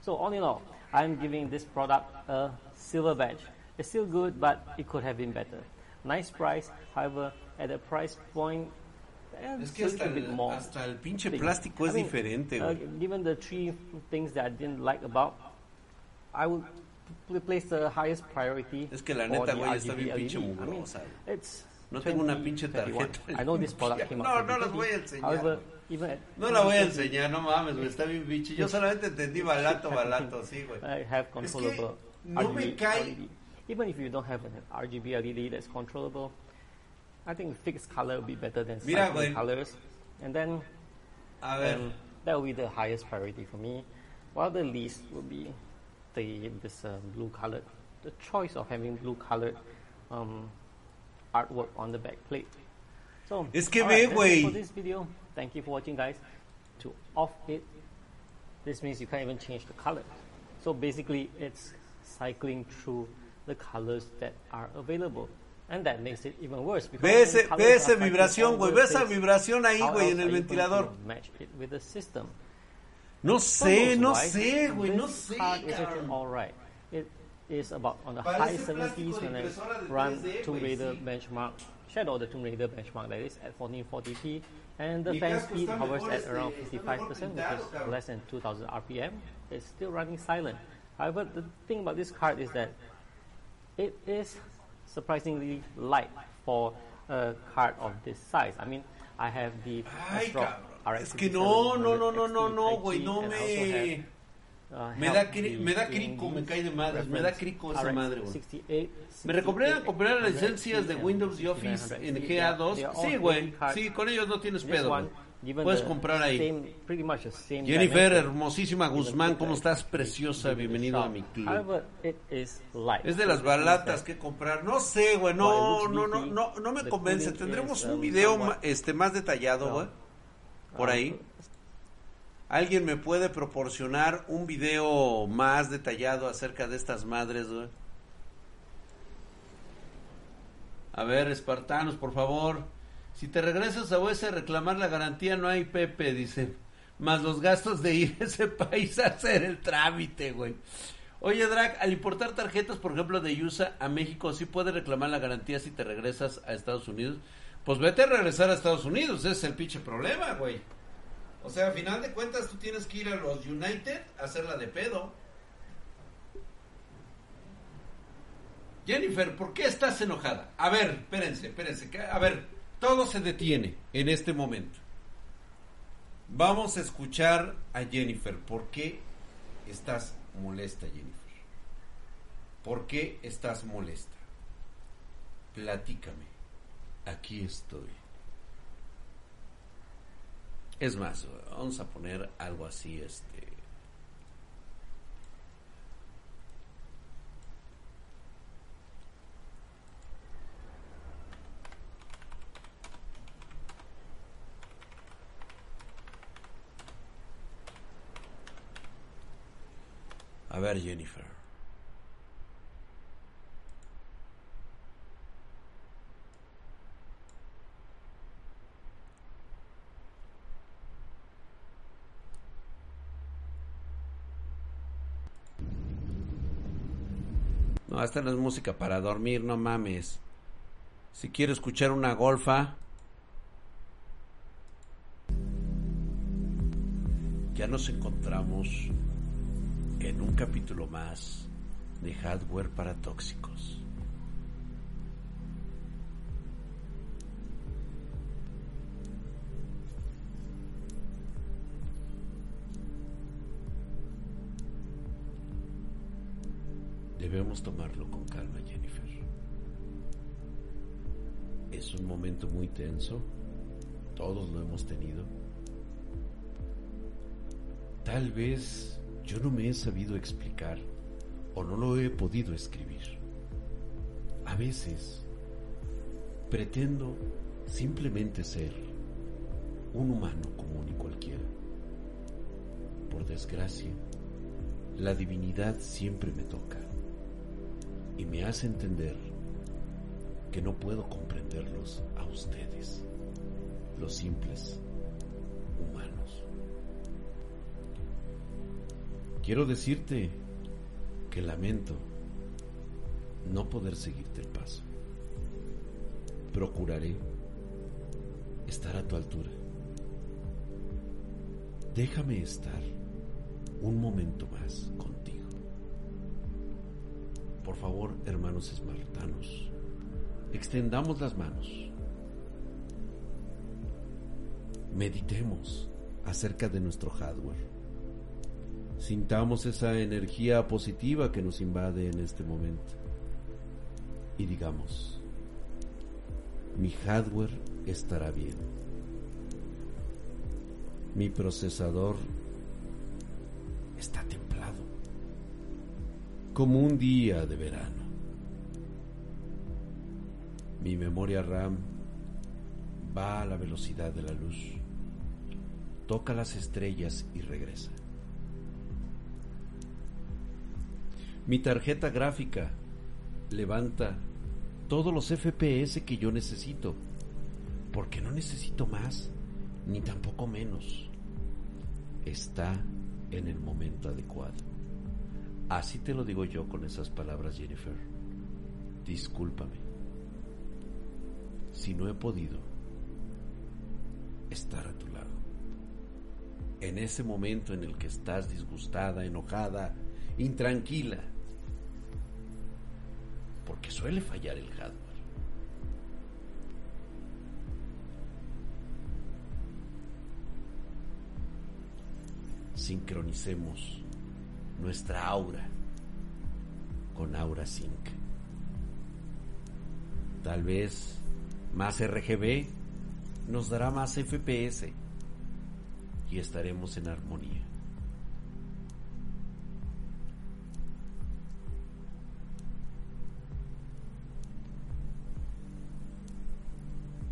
So all in all, I'm giving this product a silver badge. It's still good, but it could have been better. Nice price, however, at the price point, Es que hasta el, hasta el pinche thing. plástico I es mean, diferente, uh, güey. given the three things that I didn't like about, I would pl- place the highest priority. Es que la neta, güey, está bien pinche LED. I mean, mugrosa, No tengo una 20, pinche 21. tarjeta I know this product came No, no las 2020. voy a enseñar. However, even No la voy a 2020, *laughs* enseñar, no mames, güey, está bien pinche. Yo solamente entendí balato, *laughs* balato, sí, güey. Have controllable no me cae-. Even if you don't have an RGB LED that's controllable, I think fixed color would be better than Mira, cycling colors. And then A ver, um, that will be the highest priority for me. While the least will be the this uh, blue colored, the choice of having blue colored um, artwork on the back plate. So Es que alright, that's it for güey. this video. Thank you for watching, guys. To off it, this means you can't even change the color. So basically, it's cycling through the colors that are available. And that makes it even worse. because ve ese, ve esa vibración, güey, ve esa vibración ahí, güey, en el are you going ventilador. Match it with the system. No sé, no sé, güey, no this sé, card is all right. It is about on the high 70s when I run 3D, Tomb Raider benchmark, Shadow the Tomb Raider benchmark that is at 1440p, and the fan speed hovers at around 55%, which is less than 2000 RPM. It's still running silent. However, the thing about this card is that it is surprisingly light for a card of this size. I mean, I have the Ay, cabrón. Es que no, no, no, no, no, 5700 no, güey, no me... uh, Me da cri- me da crico, me cae de madres, me da crico esa madre, güey. 68, Me recomendaron 68, comprar las 100, licencias de Windows y Office 6900 en XT. GA2. They are all Sí, güey, sí, con ellos no tienes pedo, güey. Puedes comprar ahí. Jennifer, hermosísima Guzmán, ¿cómo estás? Preciosa, bienvenido a mi club. Es de las balatas que comprar. No sé, güey, no, no, no, no, no me convence. Tendremos un um, video este más detallado, güey, por ahí. ¿Alguien me puede proporcionar un video más detallado acerca de estas madres, güey? A ver, espartanos, por favor. Si te regresas a US a reclamar la garantía, no hay Pepe, dice. Más los gastos de ir a ese *laughs* país a hacer el trámite, güey. Oye, Drac, al importar tarjetas, por ejemplo, de USA a México, ¿sí puedes reclamar la garantía si te regresas a Estados Unidos? Pues vete a regresar a Estados Unidos, ese es el pinche problema, güey. O sea, a final de cuentas, tú tienes que ir a los United a hacerla de pedo. Jennifer, ¿por qué estás enojada? A ver, espérense, espérense. A ver, todo se detiene en este momento. Vamos a escuchar a Jennifer. ¿Por qué estás molesta, Jennifer? ¿Por qué estás molesta? Platícame. Aquí estoy. Es más, vamos a poner algo así, este. A ver, Jennifer. No, esta no es música para dormir, no mames. Si quiero escuchar una golfa. Ya nos encontramos en un capítulo más de hardware para tóxicos. Debemos tomarlo con calma, Jennifer. Es un momento muy tenso. Todos lo hemos tenido. Tal vez yo no me he sabido explicar o no lo he podido escribir. A veces pretendo simplemente ser un humano común y cualquiera. Por desgracia, la divinidad siempre me toca y me hace entender que no puedo comprenderlos a ustedes, los simples humanos. Quiero decirte que lamento no poder seguirte el paso. Procuraré estar a tu altura. Déjame estar un momento más contigo. Por favor, hermanos esmartanos, extendamos las manos. Meditemos acerca de nuestro hardware. Sintamos esa energía positiva que nos invade en este momento. Y digamos, mi hardware estará bien. Mi procesador está templado, como un día de verano. Mi memoria RAM va a la velocidad de la luz, toca las estrellas y regresa. Mi tarjeta gráfica levanta todos los FPS que yo necesito, porque no necesito más ni tampoco menos. Está en el momento adecuado. Así te lo digo yo con esas palabras, Jennifer. Discúlpame si no he podido estar a tu lado. En ese momento en el que estás disgustada, enojada, intranquila, porque suele fallar el hardware. Sincronicemos nuestra aura con Aura Sync. Tal vez más RGB nos dará más FPS y estaremos en armonía.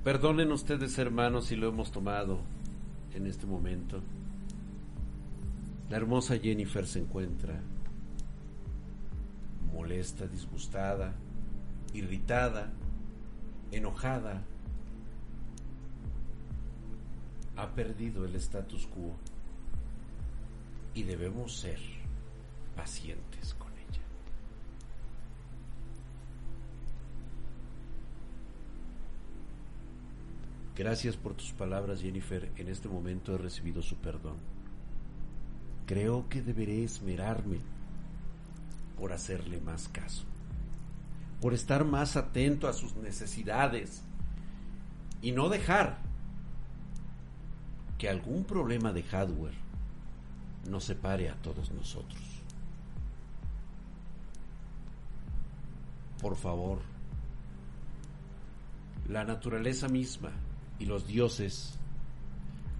Perdonen ustedes hermanos si lo hemos tomado en este momento. La hermosa Jennifer se encuentra molesta, disgustada, irritada, enojada. Ha perdido el status quo y debemos ser pacientes Gracias por tus palabras, Jennifer. En este momento he recibido su perdón. Creo que deberé esmerarme por hacerle más caso, por estar más atento a sus necesidades y no dejar que algún problema de hardware nos separe a todos nosotros. Por favor, la naturaleza misma y los dioses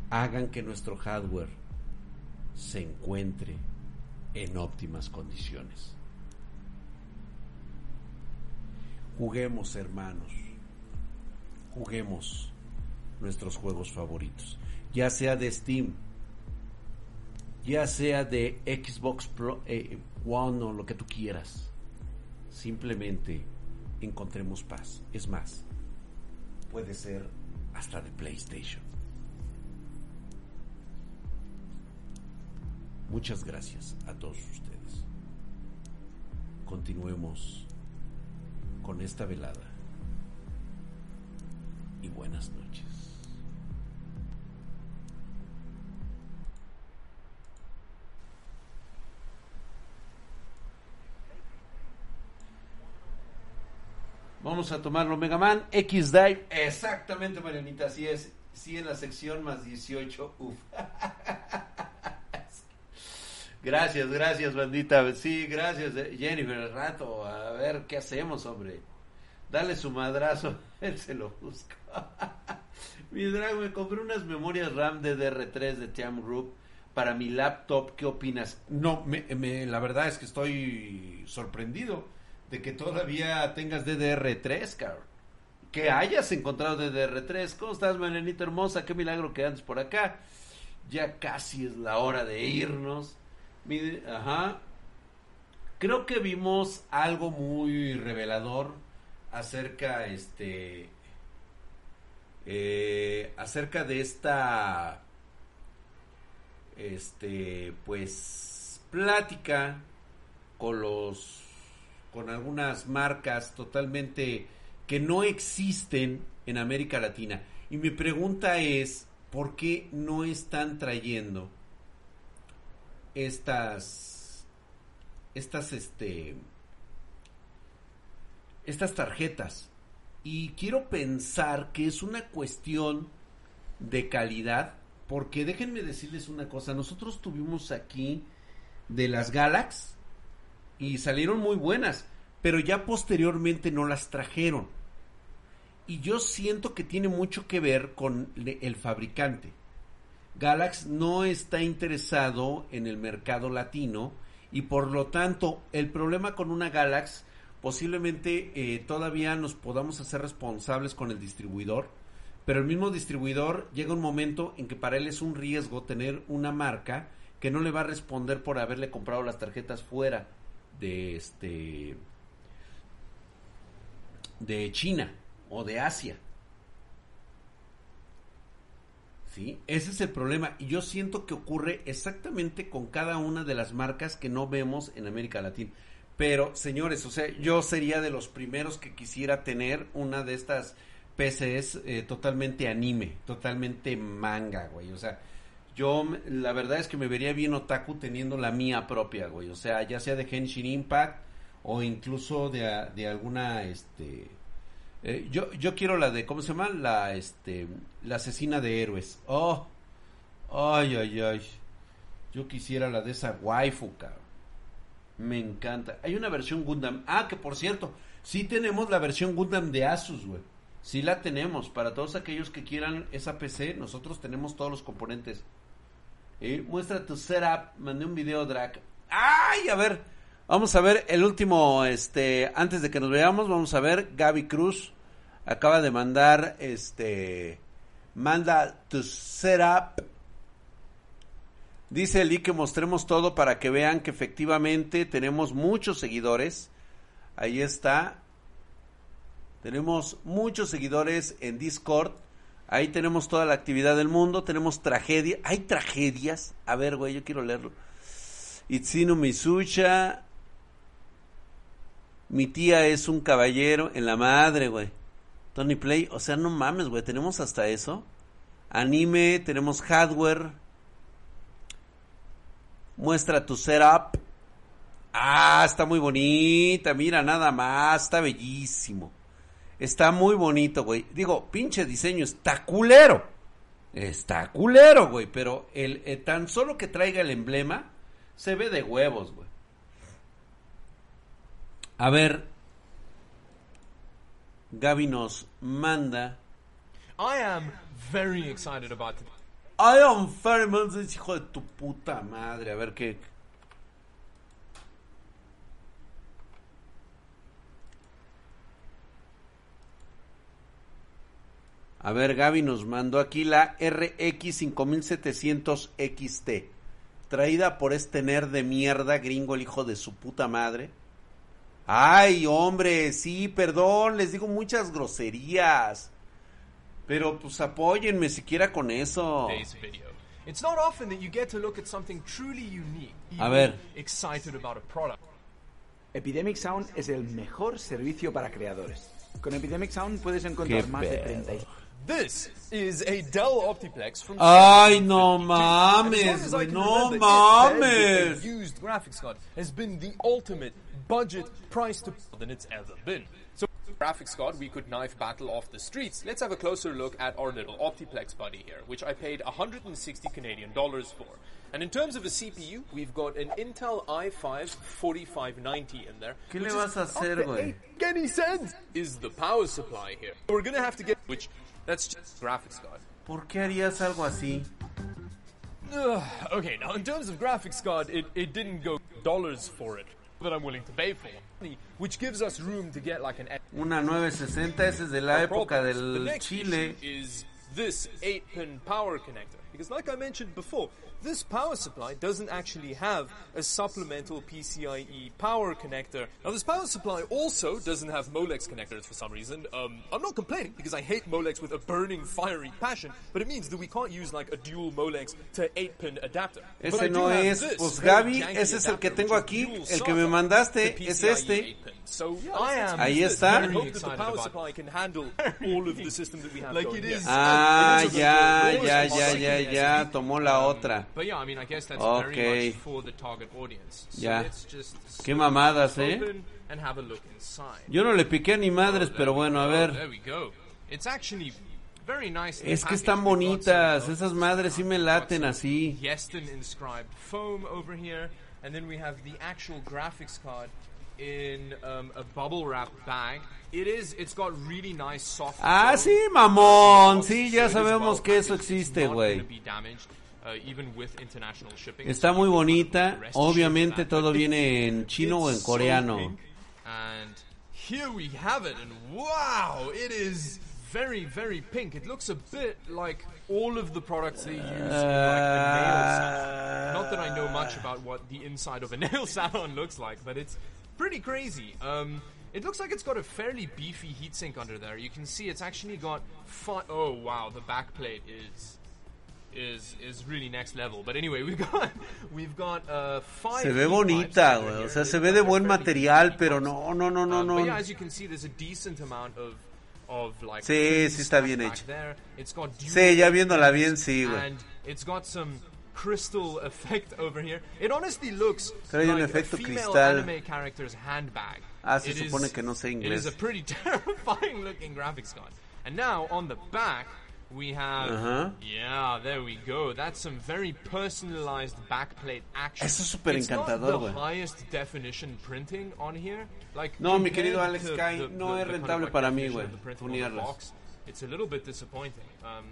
hagan que nuestro hardware se encuentre en óptimas condiciones. Juguemos, hermanos. Juguemos nuestros juegos favoritos. Ya sea de Steam, ya sea de Xbox Pro, eh, One o lo que tú quieras. Simplemente encontremos paz. Es más, puede ser hasta de PlayStation. Muchas gracias a todos ustedes. Continuemos con esta velada. Y buenas noches. Vamos a tomarlo Mega Man X Dive. Exactamente, Marianita, así es. Sí, en la sección más 18. Uf. *laughs* Gracias, gracias, bandita. Sí, gracias, eh, Jennifer, el rato. A ver, ¿qué hacemos, hombre? Dale su madrazo. *laughs* Él se lo busca. *laughs* mi drag, me compré unas memorias RAM de DR3 de Tiam Group para mi laptop. ¿Qué opinas? No, me, me, la verdad es que estoy sorprendido de que todavía tengas DDR3, cabrón. Que hayas encontrado DDR3. ¿Cómo estás, Melenita hermosa? Qué milagro que por acá. Ya casi es la hora de irnos. Ajá. Creo que vimos algo muy revelador acerca, este, eh, acerca de esta, este, pues, plática con los, con algunas marcas totalmente que no existen en América Latina. Y mi pregunta es, ¿por qué no están trayendo? estas estas este estas tarjetas y quiero pensar que es una cuestión de calidad porque déjenme decirles una cosa nosotros tuvimos aquí de las Galax y salieron muy buenas pero ya posteriormente no las trajeron. Y yo siento que tiene mucho que ver con el fabricante. Galax no está interesado en el mercado latino y por lo tanto el problema con una Galax posiblemente eh, todavía nos podamos hacer responsables con el distribuidor, pero el mismo distribuidor llega un momento en que para él es un riesgo tener una marca que no le va a responder por haberle comprado las tarjetas fuera de este de China o de Asia. ¿sí? Ese es el problema y yo siento que ocurre exactamente con cada una de las marcas que no vemos en América Latina. Pero, señores, o sea, yo sería de los primeros que quisiera tener una de estas PCs eh, totalmente anime, totalmente manga, güey. O sea, yo la verdad es que me vería bien otaku teniendo la mía propia, güey. O sea, ya sea de Henshin Impact o incluso de, de alguna, este, eh, yo, yo quiero la de, ¿cómo se llama? La, este, la asesina de héroes. Oh, ay, ay, ay. Yo quisiera la de esa waifu, cabrón. Me encanta. Hay una versión Gundam. Ah, que por cierto, sí tenemos la versión Gundam de Asus, güey. Sí la tenemos. Para todos aquellos que quieran esa PC, nosotros tenemos todos los componentes. Muestra tu setup. Mandé un video, Drac. ¡Ay! A ver. Vamos a ver el último, este, antes de que nos veamos, vamos a ver, Gaby Cruz acaba de mandar, este, manda tu setup. Dice Eli que mostremos todo para que vean que efectivamente tenemos muchos seguidores. Ahí está. Tenemos muchos seguidores en Discord. Ahí tenemos toda la actividad del mundo. Tenemos tragedia. Hay tragedias. A ver, güey, yo quiero leerlo. Itsinu Misucha. Mi tía es un caballero en la madre, güey. Tony Play. O sea, no mames, güey. Tenemos hasta eso. Anime. Tenemos hardware. Muestra tu setup. Ah, está muy bonita. Mira, nada más. Está bellísimo. Está muy bonito, güey. Digo, pinche diseño está culero. Está culero, güey. Pero el, eh, tan solo que traiga el emblema se ve de huevos, güey. A ver. Gaby nos manda. I am very excited about it. I am very much hijo de tu puta madre. A ver qué. A ver, Gaby nos mandó aquí la RX 5700 XT. Traída por este nerd de mierda, gringo, el hijo de su puta madre. Ay, hombre, sí, perdón, les digo muchas groserías. Pero pues apóyenme siquiera con eso. Today's video. It's not often that you get to look at something truly unique. A ver. Excited about a product. Epidemic Sound es el mejor servicio para creadores. Con Epidemic Sound puedes encontrar Qué más de pedo. 30 This is a Dell Optiplex from. Ay, no 1952. And as mames, güey, no remember, it said that mames. Used graphics card has been the ultimate budget price to than it's ever been. So graphics card we could knife battle off the streets. Let's have a closer look at our little Optiplex buddy here, which I paid 160 Canadian dollars for. And in terms of a CPU, we've got an Intel i5 4590 in there. ¿Qué le vas a hacer, güey? Any is the power supply here. We're gonna have to get which that's just graphics card. ¿Por qué harías algo así? Ugh, okay, now in terms of graphics card, it, it didn't go dollars for it that I'm willing to pay for, which gives us room to get like an. Una 960, esa es de la época del Chile. is this 8-pin power connector. Because like I mentioned before, this power supply doesn't actually have a supplemental PCIe power connector. Now this power supply also doesn't have Molex connectors for some reason. Um, I'm not complaining because I hate Molex with a burning fiery passion, but it means that we can't use like a dual Molex to 8-pin adapter. But Ese no es, this pues very Gaby, janky ese es el que tengo aquí, el que me mandaste es este. 8-pin. So I am Ahí this. está. I hope that the power supply can handle all of the system that we have Like going it Ah, It is a ya, little- ya, ya, ya, little- ya, tomó la otra. Target audience. So Ya. Qué mamadas, eh. a. Yo no le piqué ni madres, There pero bueno, a ver. Es que están bonitas, esas madres sí me laten así. Yeston inscribed foam over here, and then we have the actual graphics card in um, a bubble wrap bag. It is. It's got really nice soft. Ah, sí, mamón, sí, ya sabemos que eso existe, güey. uh, even with international shipping. Está muy bonita, obviamente todo viene en chino o en coreano. And here we have it, and wow, it is very, very pink. It looks a bit like all of the products they use in like a nail salon. Not that I know much about what the inside of a *laughs* nail salon looks like, but it's pretty crazy. Um, it looks like it's got a fairly beefy heatsink under there. You can see it's actually got fi- Oh wow, the back plate is is is really next level. But anyway, we've got *laughs* we've got uh, five. Se ve bonita, güey. O sea, se ve de buen material, pero no, no, no, no, Um, But yeah, as you can see, there's a decent amount of of like. Sí, sí está bien hecho. there. It's got dual Sí, ya viéndola bien, sí, güey. And it's got some crystal *laughs* effect over here. It honestly looks Trae un like efecto a female cristal. anime character's handbag. Ah, se It supone is- que no sé It inglés. is a pretty *laughs* terrifying looking graphics card. And now on the back we have Ajá. yeah, there we go. That's some very personalized backplate action. Eso es súper It's not encantador, the güey. highest definition printing on here. Like No, mi compared querido Alex to Kai, no es of, rentable para mí, definition güey, the printing on the tunearlas. box. It's a little bit disappointing. Um,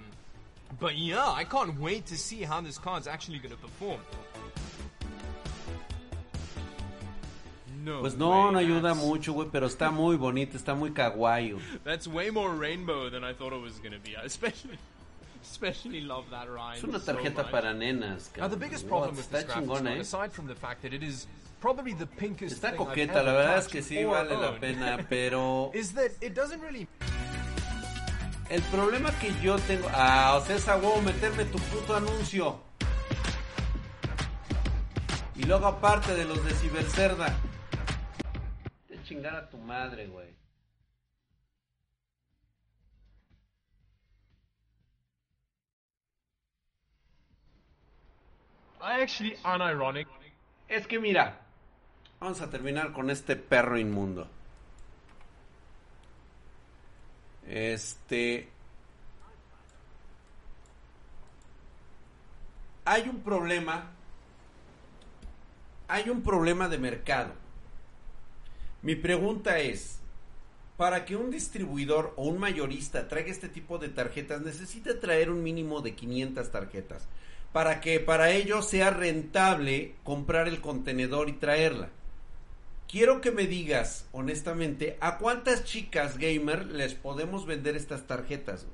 But yeah, I can't wait to see how this card's actually going to perform. No. Pues no, no ayuda that's- mucho, güey, pero está *laughs* muy bonito, está muy kawaii. That's way more rainbow than I thought it was going to be. I especially, *laughs* especially love that rhyme. Es una tarjeta para nenas, Now the cabrón. biggest problem with está this graphics chingona, card, eh. aside from the fact that it is probably the pinkest Está coqueta, ever la verdad es que sí vale la pena, *laughs* pero is that it doesn't really el problema que yo tengo, ah, o sea, es a huevo meterme tu puto anuncio. Y luego aparte de los de Cibercerda. De chingar a tu madre, güey. I actually unironic. Es que mira, vamos a terminar con este perro inmundo. Este. Hay un problema. Hay un problema de mercado. Mi pregunta es, para que un distribuidor o un mayorista traiga este tipo de tarjetas, necesita traer un mínimo de 500 tarjetas. Para que para ellos sea rentable comprar el contenedor y traerla. Quiero que me digas, honestamente, ¿a cuántas chicas gamer les podemos vender estas tarjetas?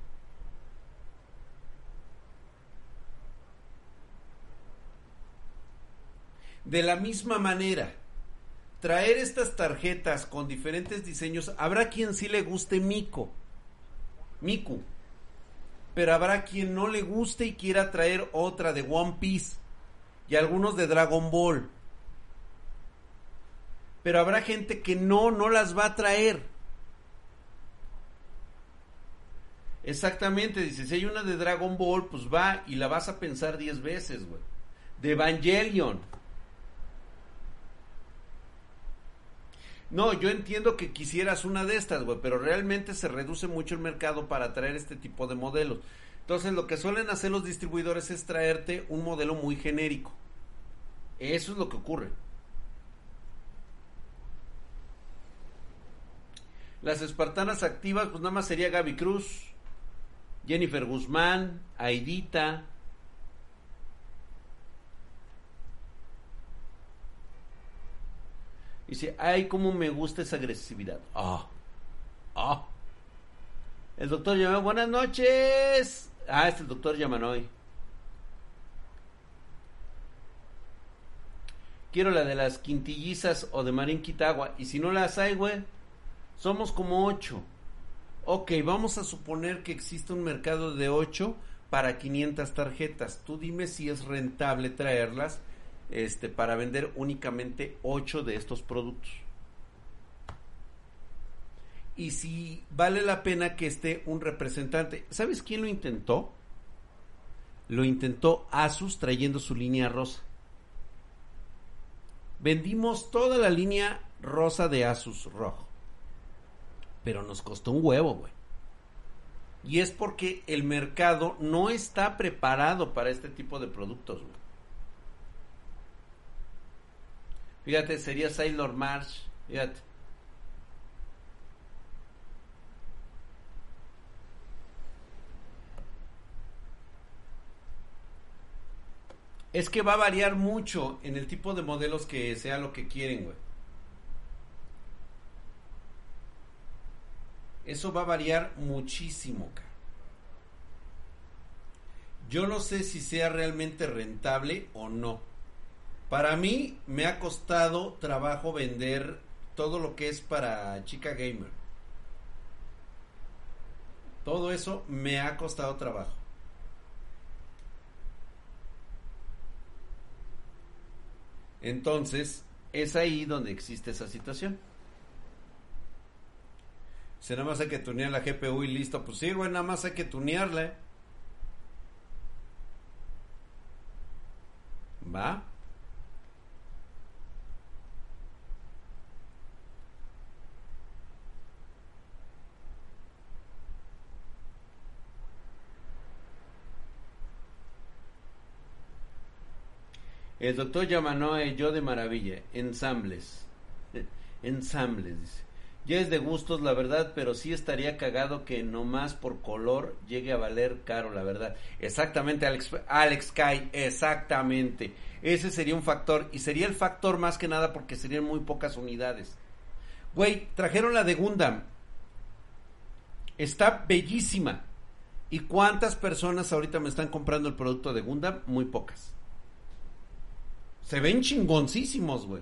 De la misma manera, traer estas tarjetas con diferentes diseños, habrá quien sí le guste Mico, Miku, pero habrá quien no le guste y quiera traer otra de One Piece y algunos de Dragon Ball. Pero habrá gente que no, no las va a traer. Exactamente, dice, si hay una de Dragon Ball, pues va y la vas a pensar 10 veces, güey. De Evangelion. No, yo entiendo que quisieras una de estas, güey, pero realmente se reduce mucho el mercado para traer este tipo de modelos. Entonces, lo que suelen hacer los distribuidores es traerte un modelo muy genérico. Eso es lo que ocurre. Las espartanas activas, pues nada más sería Gaby Cruz, Jennifer Guzmán, Aidita. Dice, ay, cómo me gusta esa agresividad. Ah, ah. El doctor llama, buenas noches. Ah, es el doctor Yamanoy. Quiero la de las quintillizas o de Marín Quitagua. Y si no las hay, güey, somos como ocho. Ok, vamos a suponer que existe un mercado de 8 para 500 tarjetas. Tú dime si es rentable traerlas este, para vender únicamente 8 de estos productos. Y si vale la pena que esté un representante. ¿Sabes quién lo intentó? Lo intentó Asus trayendo su línea rosa. Vendimos toda la línea rosa de Asus rojo. Pero nos costó un huevo, güey. Y es porque el mercado no está preparado para este tipo de productos, güey. Fíjate, sería Sailor March. Fíjate. Es que va a variar mucho en el tipo de modelos que sea lo que quieren, güey. Eso va a variar muchísimo. Yo no sé si sea realmente rentable o no. Para mí me ha costado trabajo vender todo lo que es para chica gamer. Todo eso me ha costado trabajo. Entonces, es ahí donde existe esa situación. Si nada más hay que tunear la GPU y listo, pues sí, güey, nada más hay que tunearla. ¿eh? ¿Va? El doctor Yamanoe, yo de maravilla, ensambles. *laughs* Ensambles, dice. Ya es de gustos, la verdad, pero sí estaría cagado que nomás por color llegue a valer caro, la verdad. Exactamente, Alex, Alex Kai, exactamente. Ese sería un factor, y sería el factor más que nada porque serían muy pocas unidades. Güey, trajeron la de Gundam. Está bellísima. ¿Y cuántas personas ahorita me están comprando el producto de Gundam? Muy pocas. Se ven chingoncísimos, güey.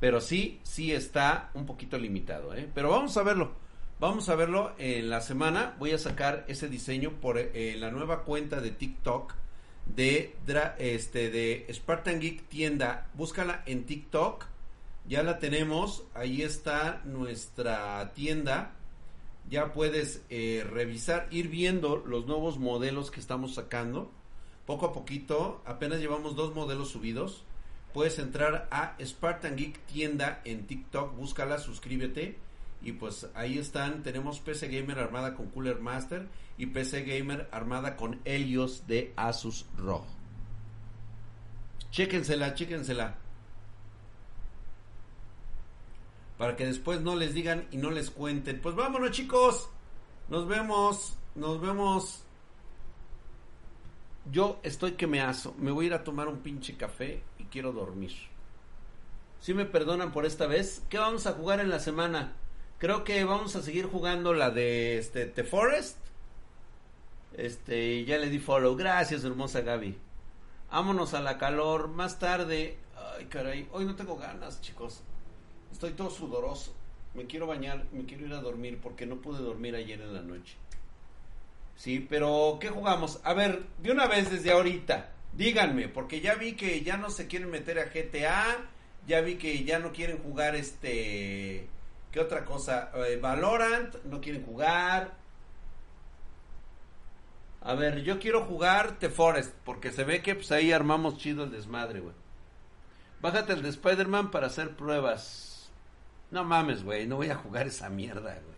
Pero sí, sí está un poquito limitado, ¿eh? Pero vamos a verlo. Vamos a verlo en la semana. Voy a sacar ese diseño por eh, la nueva cuenta de TikTok de, este, de Spartan Geek Tienda. Búscala en TikTok. Ya la tenemos. Ahí está nuestra tienda. Ya puedes eh, revisar, ir viendo los nuevos modelos que estamos sacando. Poco a poquito. Apenas llevamos dos modelos subidos puedes entrar a Spartan Geek tienda en TikTok, búscala, suscríbete y pues ahí están, tenemos PC Gamer armada con Cooler Master y PC Gamer armada con Helios de Asus ROG. Chéquensela, chéquensela. Para que después no les digan y no les cuenten. Pues vámonos chicos. Nos vemos. Nos vemos. Yo estoy que me aso. Me voy a ir a tomar un pinche café quiero dormir. Si me perdonan por esta vez, ¿qué vamos a jugar en la semana? Creo que vamos a seguir jugando la de este The Forest. Este, ya le di follow. Gracias, hermosa Gaby. Vámonos a la calor más tarde. Ay, caray, hoy no tengo ganas, chicos. Estoy todo sudoroso. Me quiero bañar, me quiero ir a dormir porque no pude dormir ayer en la noche. Sí, pero ¿qué jugamos? A ver, de una vez desde ahorita, díganme, porque ya vi que ya no se quieren meter a GTA, ya vi que ya no quieren jugar este, ¿qué otra cosa? Eh, Valorant, no quieren jugar. A ver, yo quiero jugar The Forest, porque se ve que pues ahí armamos chido el desmadre, güey. Bájate el de Spider-Man para hacer pruebas. No mames, güey, no voy a jugar esa mierda, güey.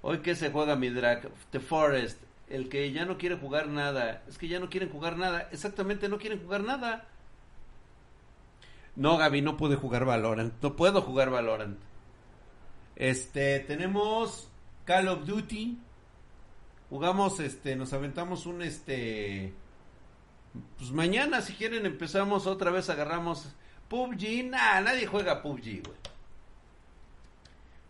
Hoy que se juega mi drag, The Forest, el que ya no quiere jugar nada, es que ya no quieren jugar nada, exactamente no quieren jugar nada. No, Gaby, no pude jugar Valorant, no puedo jugar Valorant. Este, tenemos Call of Duty. Jugamos, este, nos aventamos un, este, pues mañana si quieren empezamos otra vez, agarramos PUBG. Nah, nadie juega PUBG, güey.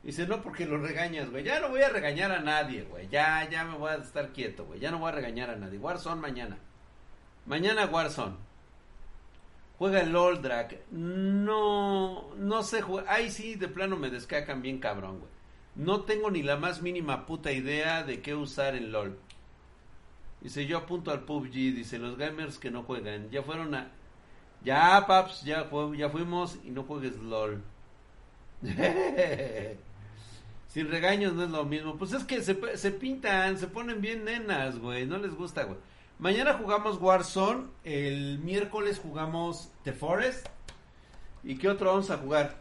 Dice, no, porque lo regañas, güey. Ya no voy a regañar a nadie, güey. Ya, ya me voy a estar quieto, güey. Ya no voy a regañar a nadie. Warzone mañana. Mañana Warzone. Juega el LOL, Drag. No, no sé jugar. Ay, sí, de plano me descacan bien cabrón, güey. No tengo ni la más mínima puta idea de qué usar en LOL. Dice, yo apunto al PUBG. Dice, los gamers que no juegan. Ya fueron a... Ya, paps, ya, ya fuimos y no juegues LOL. *laughs* *laughs* Sin regaños no es lo mismo. Pues es que se, se pintan, se ponen bien nenas, güey. No les gusta, güey. Mañana jugamos Warzone. El miércoles jugamos The Forest. ¿Y qué otro vamos a jugar?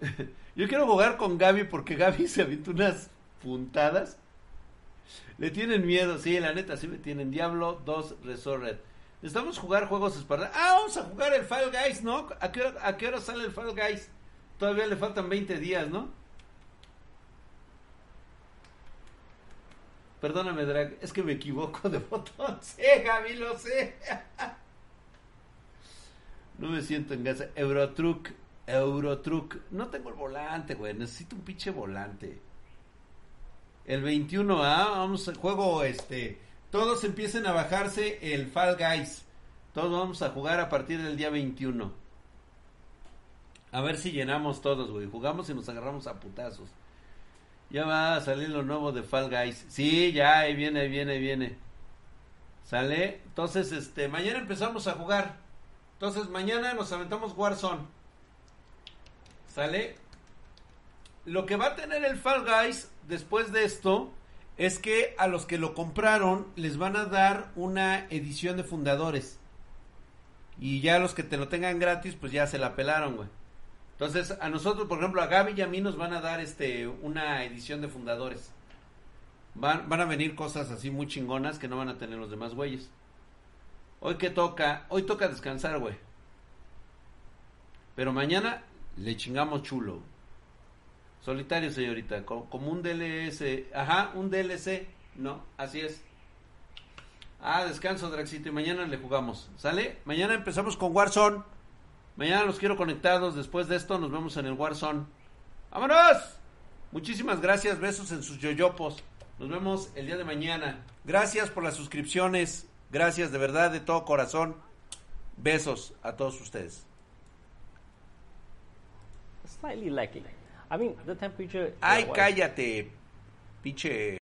*laughs* Yo quiero jugar con Gaby porque Gaby *laughs* se aventó unas puntadas. Le tienen miedo, sí, la neta, sí me tienen. Diablo 2 Resurrect. Necesitamos jugar juegos espartanos. Ah, vamos a jugar el Fall Guys, ¿no? ¿A qué, hora, ¿A qué hora sale el Fall Guys? Todavía le faltan 20 días, ¿no? Perdóname, Drag, es que me equivoco de *laughs* botón. Sí, Gaby, lo sé. No me siento en casa. Eurotruck, Eurotruck. No tengo el volante, güey. Necesito un pinche volante. El 21, ¿ah? Vamos al juego, este. Todos empiecen a bajarse el Fall Guys. Todos vamos a jugar a partir del día 21. A ver si llenamos todos, güey. Jugamos y nos agarramos a putazos. Ya va a salir lo nuevo de Fall Guys. Sí, ya, ahí viene, ahí viene, ahí viene. Sale. Entonces, este, mañana empezamos a jugar. Entonces, mañana nos aventamos Warzone. Sale. Lo que va a tener el Fall Guys después de esto es que a los que lo compraron les van a dar una edición de fundadores. Y ya los que te lo tengan gratis, pues ya se la pelaron, güey. Entonces, a nosotros, por ejemplo, a Gaby y a mí nos van a dar este una edición de fundadores. Van, van a venir cosas así muy chingonas que no van a tener los demás güeyes. Hoy que toca, hoy toca descansar, güey. Pero mañana le chingamos chulo. Solitario, señorita, co- como un DLC. Ajá, un DLC. No, así es. Ah, descanso, Draxito, y mañana le jugamos. ¿Sale? Mañana empezamos con Warzone. Mañana los quiero conectados. Después de esto nos vemos en el Warzone. ¡Vámonos! Muchísimas gracias, besos en sus yoyopos. Nos vemos el día de mañana. Gracias por las suscripciones. Gracias de verdad, de todo corazón. Besos a todos ustedes. Slightly lacking. I mean, the temperature. Ay, cállate, pinche